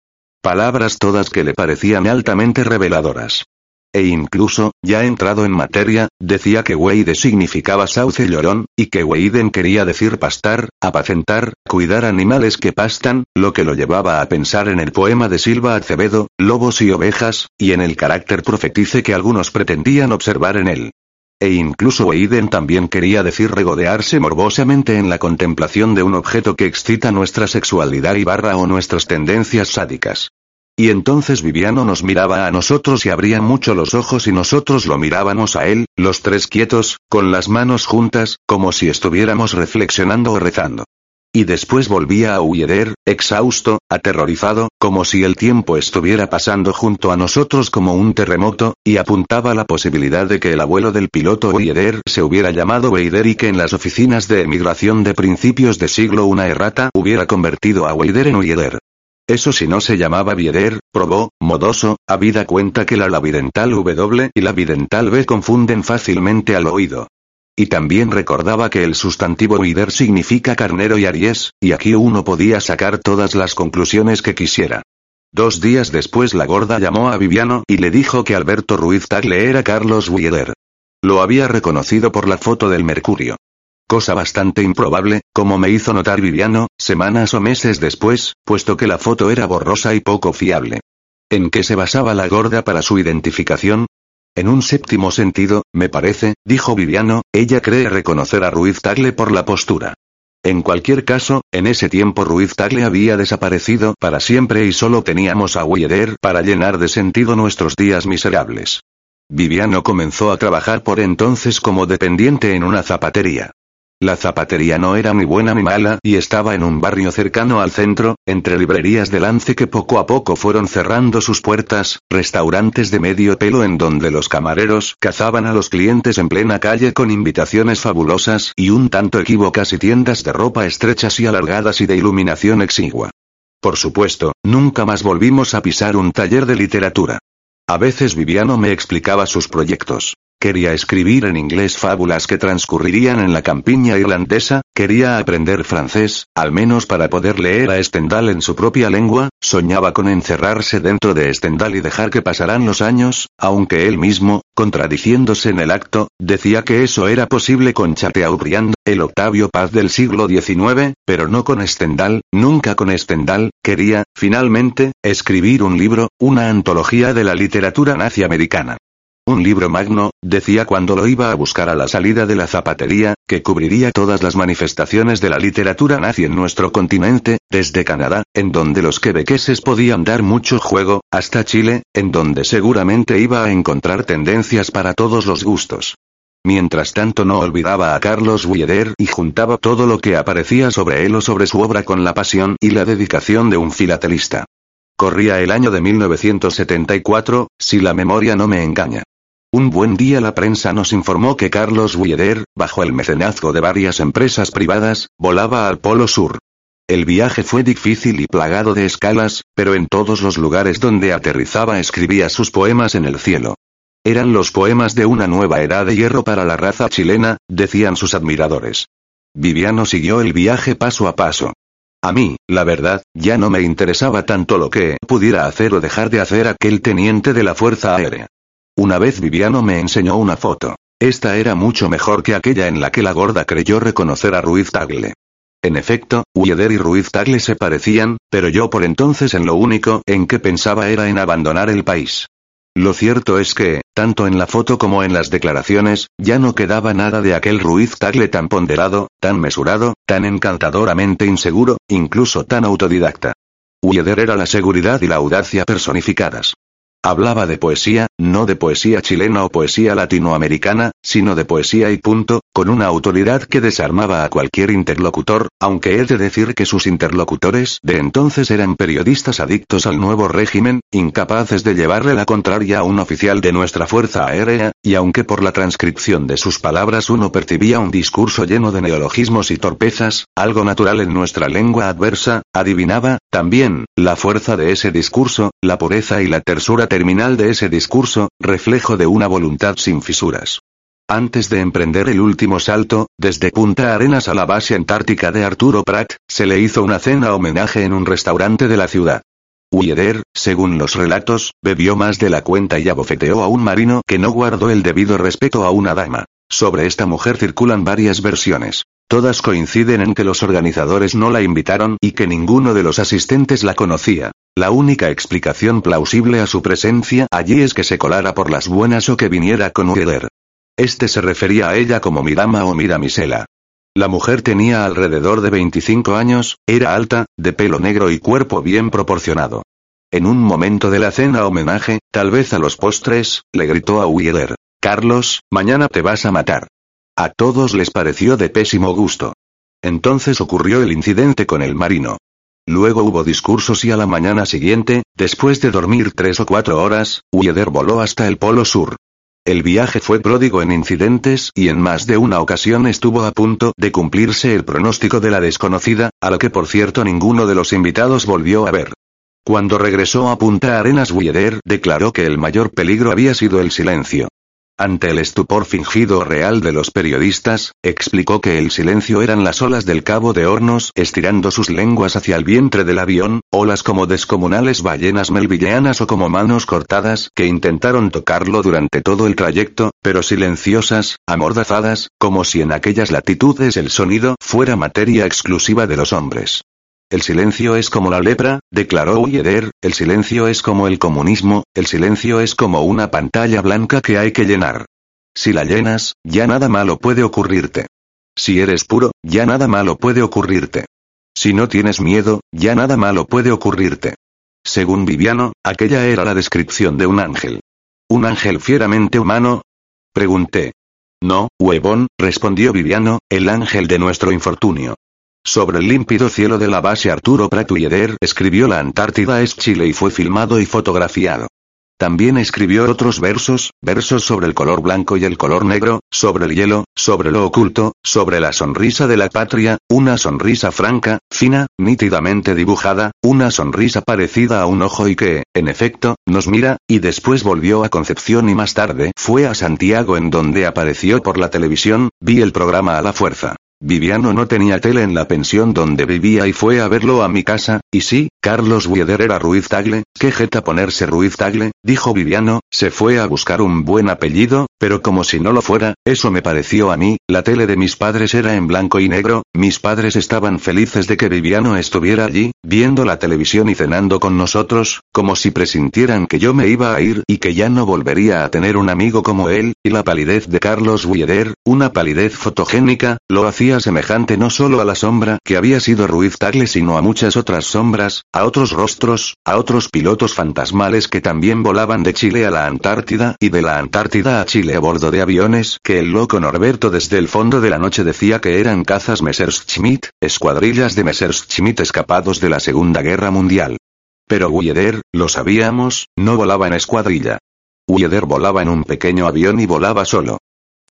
A: Palabras todas que le parecían altamente reveladoras. E incluso, ya entrado en materia, decía que Weide significaba sauce llorón, y que Weiden quería decir pastar, apacentar, cuidar animales que pastan, lo que lo llevaba a pensar en el poema de Silva Acevedo, Lobos y Ovejas, y en el carácter profetice que algunos pretendían observar en él. E incluso Weiden también quería decir regodearse morbosamente en la contemplación de un objeto que excita nuestra sexualidad y barra o nuestras tendencias sádicas. Y entonces Viviano nos miraba a nosotros y abría mucho los ojos y nosotros lo mirábamos a él, los tres quietos, con las manos juntas, como si estuviéramos reflexionando o rezando. Y después volvía a huyer, exhausto, aterrorizado, como si el tiempo estuviera pasando junto a nosotros como un terremoto, y apuntaba la posibilidad de que el abuelo del piloto Uyeder se hubiera llamado Weider y que en las oficinas de emigración de principios de siglo una errata hubiera convertido a Weider en Uyeder. Eso si no se llamaba Bieder, probó, modoso, habida cuenta que la labidental W y la bidental B confunden fácilmente al oído. Y también recordaba que el sustantivo Bieder significa carnero y aries, y aquí uno podía sacar todas las conclusiones que quisiera. Dos días después la gorda llamó a Viviano y le dijo que Alberto Ruiz Tagle era Carlos Wieder. Lo había reconocido por la foto del Mercurio cosa bastante improbable, como me hizo notar Viviano, semanas o meses después, puesto que la foto era borrosa y poco fiable. ¿En qué se basaba la gorda para su identificación? En un séptimo sentido, me parece, dijo Viviano, ella cree reconocer a Ruiz Tagle por la postura. En cualquier caso, en ese tiempo Ruiz Tagle había desaparecido para siempre y solo teníamos a Wieder para llenar de sentido nuestros días miserables. Viviano comenzó a trabajar por entonces como dependiente en una zapatería. La zapatería no era ni buena ni mala y estaba en un barrio cercano al centro, entre librerías de lance que poco a poco fueron cerrando sus puertas, restaurantes de medio pelo en donde los camareros cazaban a los clientes en plena calle con invitaciones fabulosas y un tanto equívocas y tiendas de ropa estrechas y alargadas y de iluminación exigua. Por supuesto, nunca más volvimos a pisar un taller de literatura. A veces Viviano me explicaba sus proyectos. Quería escribir en inglés fábulas que transcurrirían en la campiña irlandesa, quería aprender francés, al menos para poder leer a Stendhal en su propia lengua, soñaba con encerrarse dentro de Stendhal y dejar que pasaran los años, aunque él mismo, contradiciéndose en el acto, decía que eso era posible con Chateaubriand, el Octavio Paz del siglo XIX, pero no con Stendhal, nunca con Stendhal, quería, finalmente, escribir un libro, una antología de la literatura nazi americana. Un libro magno, decía cuando lo iba a buscar a la salida de la zapatería, que cubriría todas las manifestaciones de la literatura nazi en nuestro continente, desde Canadá, en donde los quebequeses podían dar mucho juego, hasta Chile, en donde seguramente iba a encontrar tendencias para todos los gustos. Mientras tanto no olvidaba a Carlos Wieder y juntaba todo lo que aparecía sobre él o sobre su obra con la pasión y la dedicación de un filatelista. Corría el año de 1974, si la memoria no me engaña. Un buen día la prensa nos informó que Carlos Wieder, bajo el mecenazgo de varias empresas privadas, volaba al Polo Sur. El viaje fue difícil y plagado de escalas, pero en todos los lugares donde aterrizaba escribía sus poemas en el cielo. Eran los poemas de una nueva edad de hierro para la raza chilena, decían sus admiradores. Viviano siguió el viaje paso a paso. A mí, la verdad, ya no me interesaba tanto lo que pudiera hacer o dejar de hacer aquel teniente de la Fuerza Aérea. Una vez Viviano me enseñó una foto. Esta era mucho mejor que aquella en la que la gorda creyó reconocer a Ruiz Tagle. En efecto, Ueder y Ruiz Tagle se parecían, pero yo por entonces en lo único en que pensaba era en abandonar el país. Lo cierto es que, tanto en la foto como en las declaraciones, ya no quedaba nada de aquel Ruiz Tagle tan ponderado, tan mesurado, tan encantadoramente inseguro, incluso tan autodidacta. Ueder era la seguridad y la audacia personificadas. Hablaba de poesía, no de poesía chilena o poesía latinoamericana, sino de poesía y punto, con una autoridad que desarmaba a cualquier interlocutor, aunque he de decir que sus interlocutores de entonces eran periodistas adictos al nuevo régimen, incapaces de llevarle la contraria a un oficial de nuestra Fuerza Aérea, y aunque por la transcripción de sus palabras uno percibía un discurso lleno de neologismos y torpezas, algo natural en nuestra lengua adversa, adivinaba, también, la fuerza de ese discurso, la pureza y la tersura terminal de ese discurso, reflejo de una voluntad sin fisuras. Antes de emprender el último salto, desde Punta Arenas a la base antártica de Arturo Prat, se le hizo una cena homenaje en un restaurante de la ciudad. Uieder, según los relatos, bebió más de la cuenta y abofeteó a un marino que no guardó el debido respeto a una dama. Sobre esta mujer circulan varias versiones. Todas coinciden en que los organizadores no la invitaron y que ninguno de los asistentes la conocía. La única explicación plausible a su presencia allí es que se colara por las buenas o que viniera con Uieder. Este se refería a ella como Mirama o Miramisela. La mujer tenía alrededor de 25 años, era alta, de pelo negro y cuerpo bien proporcionado. En un momento de la cena homenaje, tal vez a los postres, le gritó a Uieder. Carlos, mañana te vas a matar. A todos les pareció de pésimo gusto. Entonces ocurrió el incidente con el marino. Luego hubo discursos y a la mañana siguiente, después de dormir tres o cuatro horas, Uieder voló hasta el Polo Sur. El viaje fue pródigo en incidentes y en más de una ocasión estuvo a punto de cumplirse el pronóstico de la desconocida, a la que por cierto ninguno de los invitados volvió a ver. Cuando regresó a Punta Arenas Uieder declaró que el mayor peligro había sido el silencio. Ante el estupor fingido real de los periodistas, explicó que el silencio eran las olas del Cabo de Hornos estirando sus lenguas hacia el vientre del avión, olas como descomunales ballenas melvillanas o como manos cortadas que intentaron tocarlo durante todo el trayecto, pero silenciosas, amordazadas, como si en aquellas latitudes el sonido fuera materia exclusiva de los hombres. El silencio es como la lepra, declaró Uieder, el silencio es como el comunismo, el silencio es como una pantalla blanca que hay que llenar. Si la llenas, ya nada malo puede ocurrirte. Si eres puro, ya nada malo puede ocurrirte. Si no tienes miedo, ya nada malo puede ocurrirte. Según Viviano, aquella era la descripción de un ángel. ¿Un ángel fieramente humano? Pregunté. No, huevón, respondió Viviano, el ángel de nuestro infortunio. Sobre el límpido cielo de la base Arturo Prat Uieder escribió La Antártida es Chile y fue filmado y fotografiado. También escribió otros versos, versos sobre el color blanco y el color negro, sobre el hielo, sobre lo oculto, sobre la sonrisa de la patria, una sonrisa franca, fina, nítidamente dibujada, una sonrisa parecida a un ojo y que, en efecto, nos mira, y después volvió a Concepción y más tarde fue a Santiago en donde apareció por la televisión, vi el programa a la fuerza. Viviano no tenía tele en la pensión donde vivía y fue a verlo a mi casa, y sí, Carlos Wieder era Ruiz Tagle, qué jeta ponerse Ruiz Tagle, dijo Viviano, se fue a buscar un buen apellido, pero como si no lo fuera, eso me pareció a mí, la tele de mis padres era en blanco y negro, mis padres estaban felices de que Viviano estuviera allí, viendo la televisión y cenando con nosotros, como si presintieran que yo me iba a ir y que ya no volvería a tener un amigo como él, y la palidez de Carlos Wieder, una palidez fotogénica, lo hacía semejante no solo a la sombra que había sido Ruiz Tagle sino a muchas otras sombras, a otros rostros, a otros pilotos fantasmales que también volaban de Chile a la Antártida y de la Antártida a Chile a bordo de aviones que el loco Norberto desde el fondo de la noche decía que eran cazas Messerschmitt, escuadrillas de Messerschmitt escapados de la Segunda Guerra Mundial. Pero Uieder, lo sabíamos, no volaba en escuadrilla. Uieder volaba en un pequeño avión y volaba solo.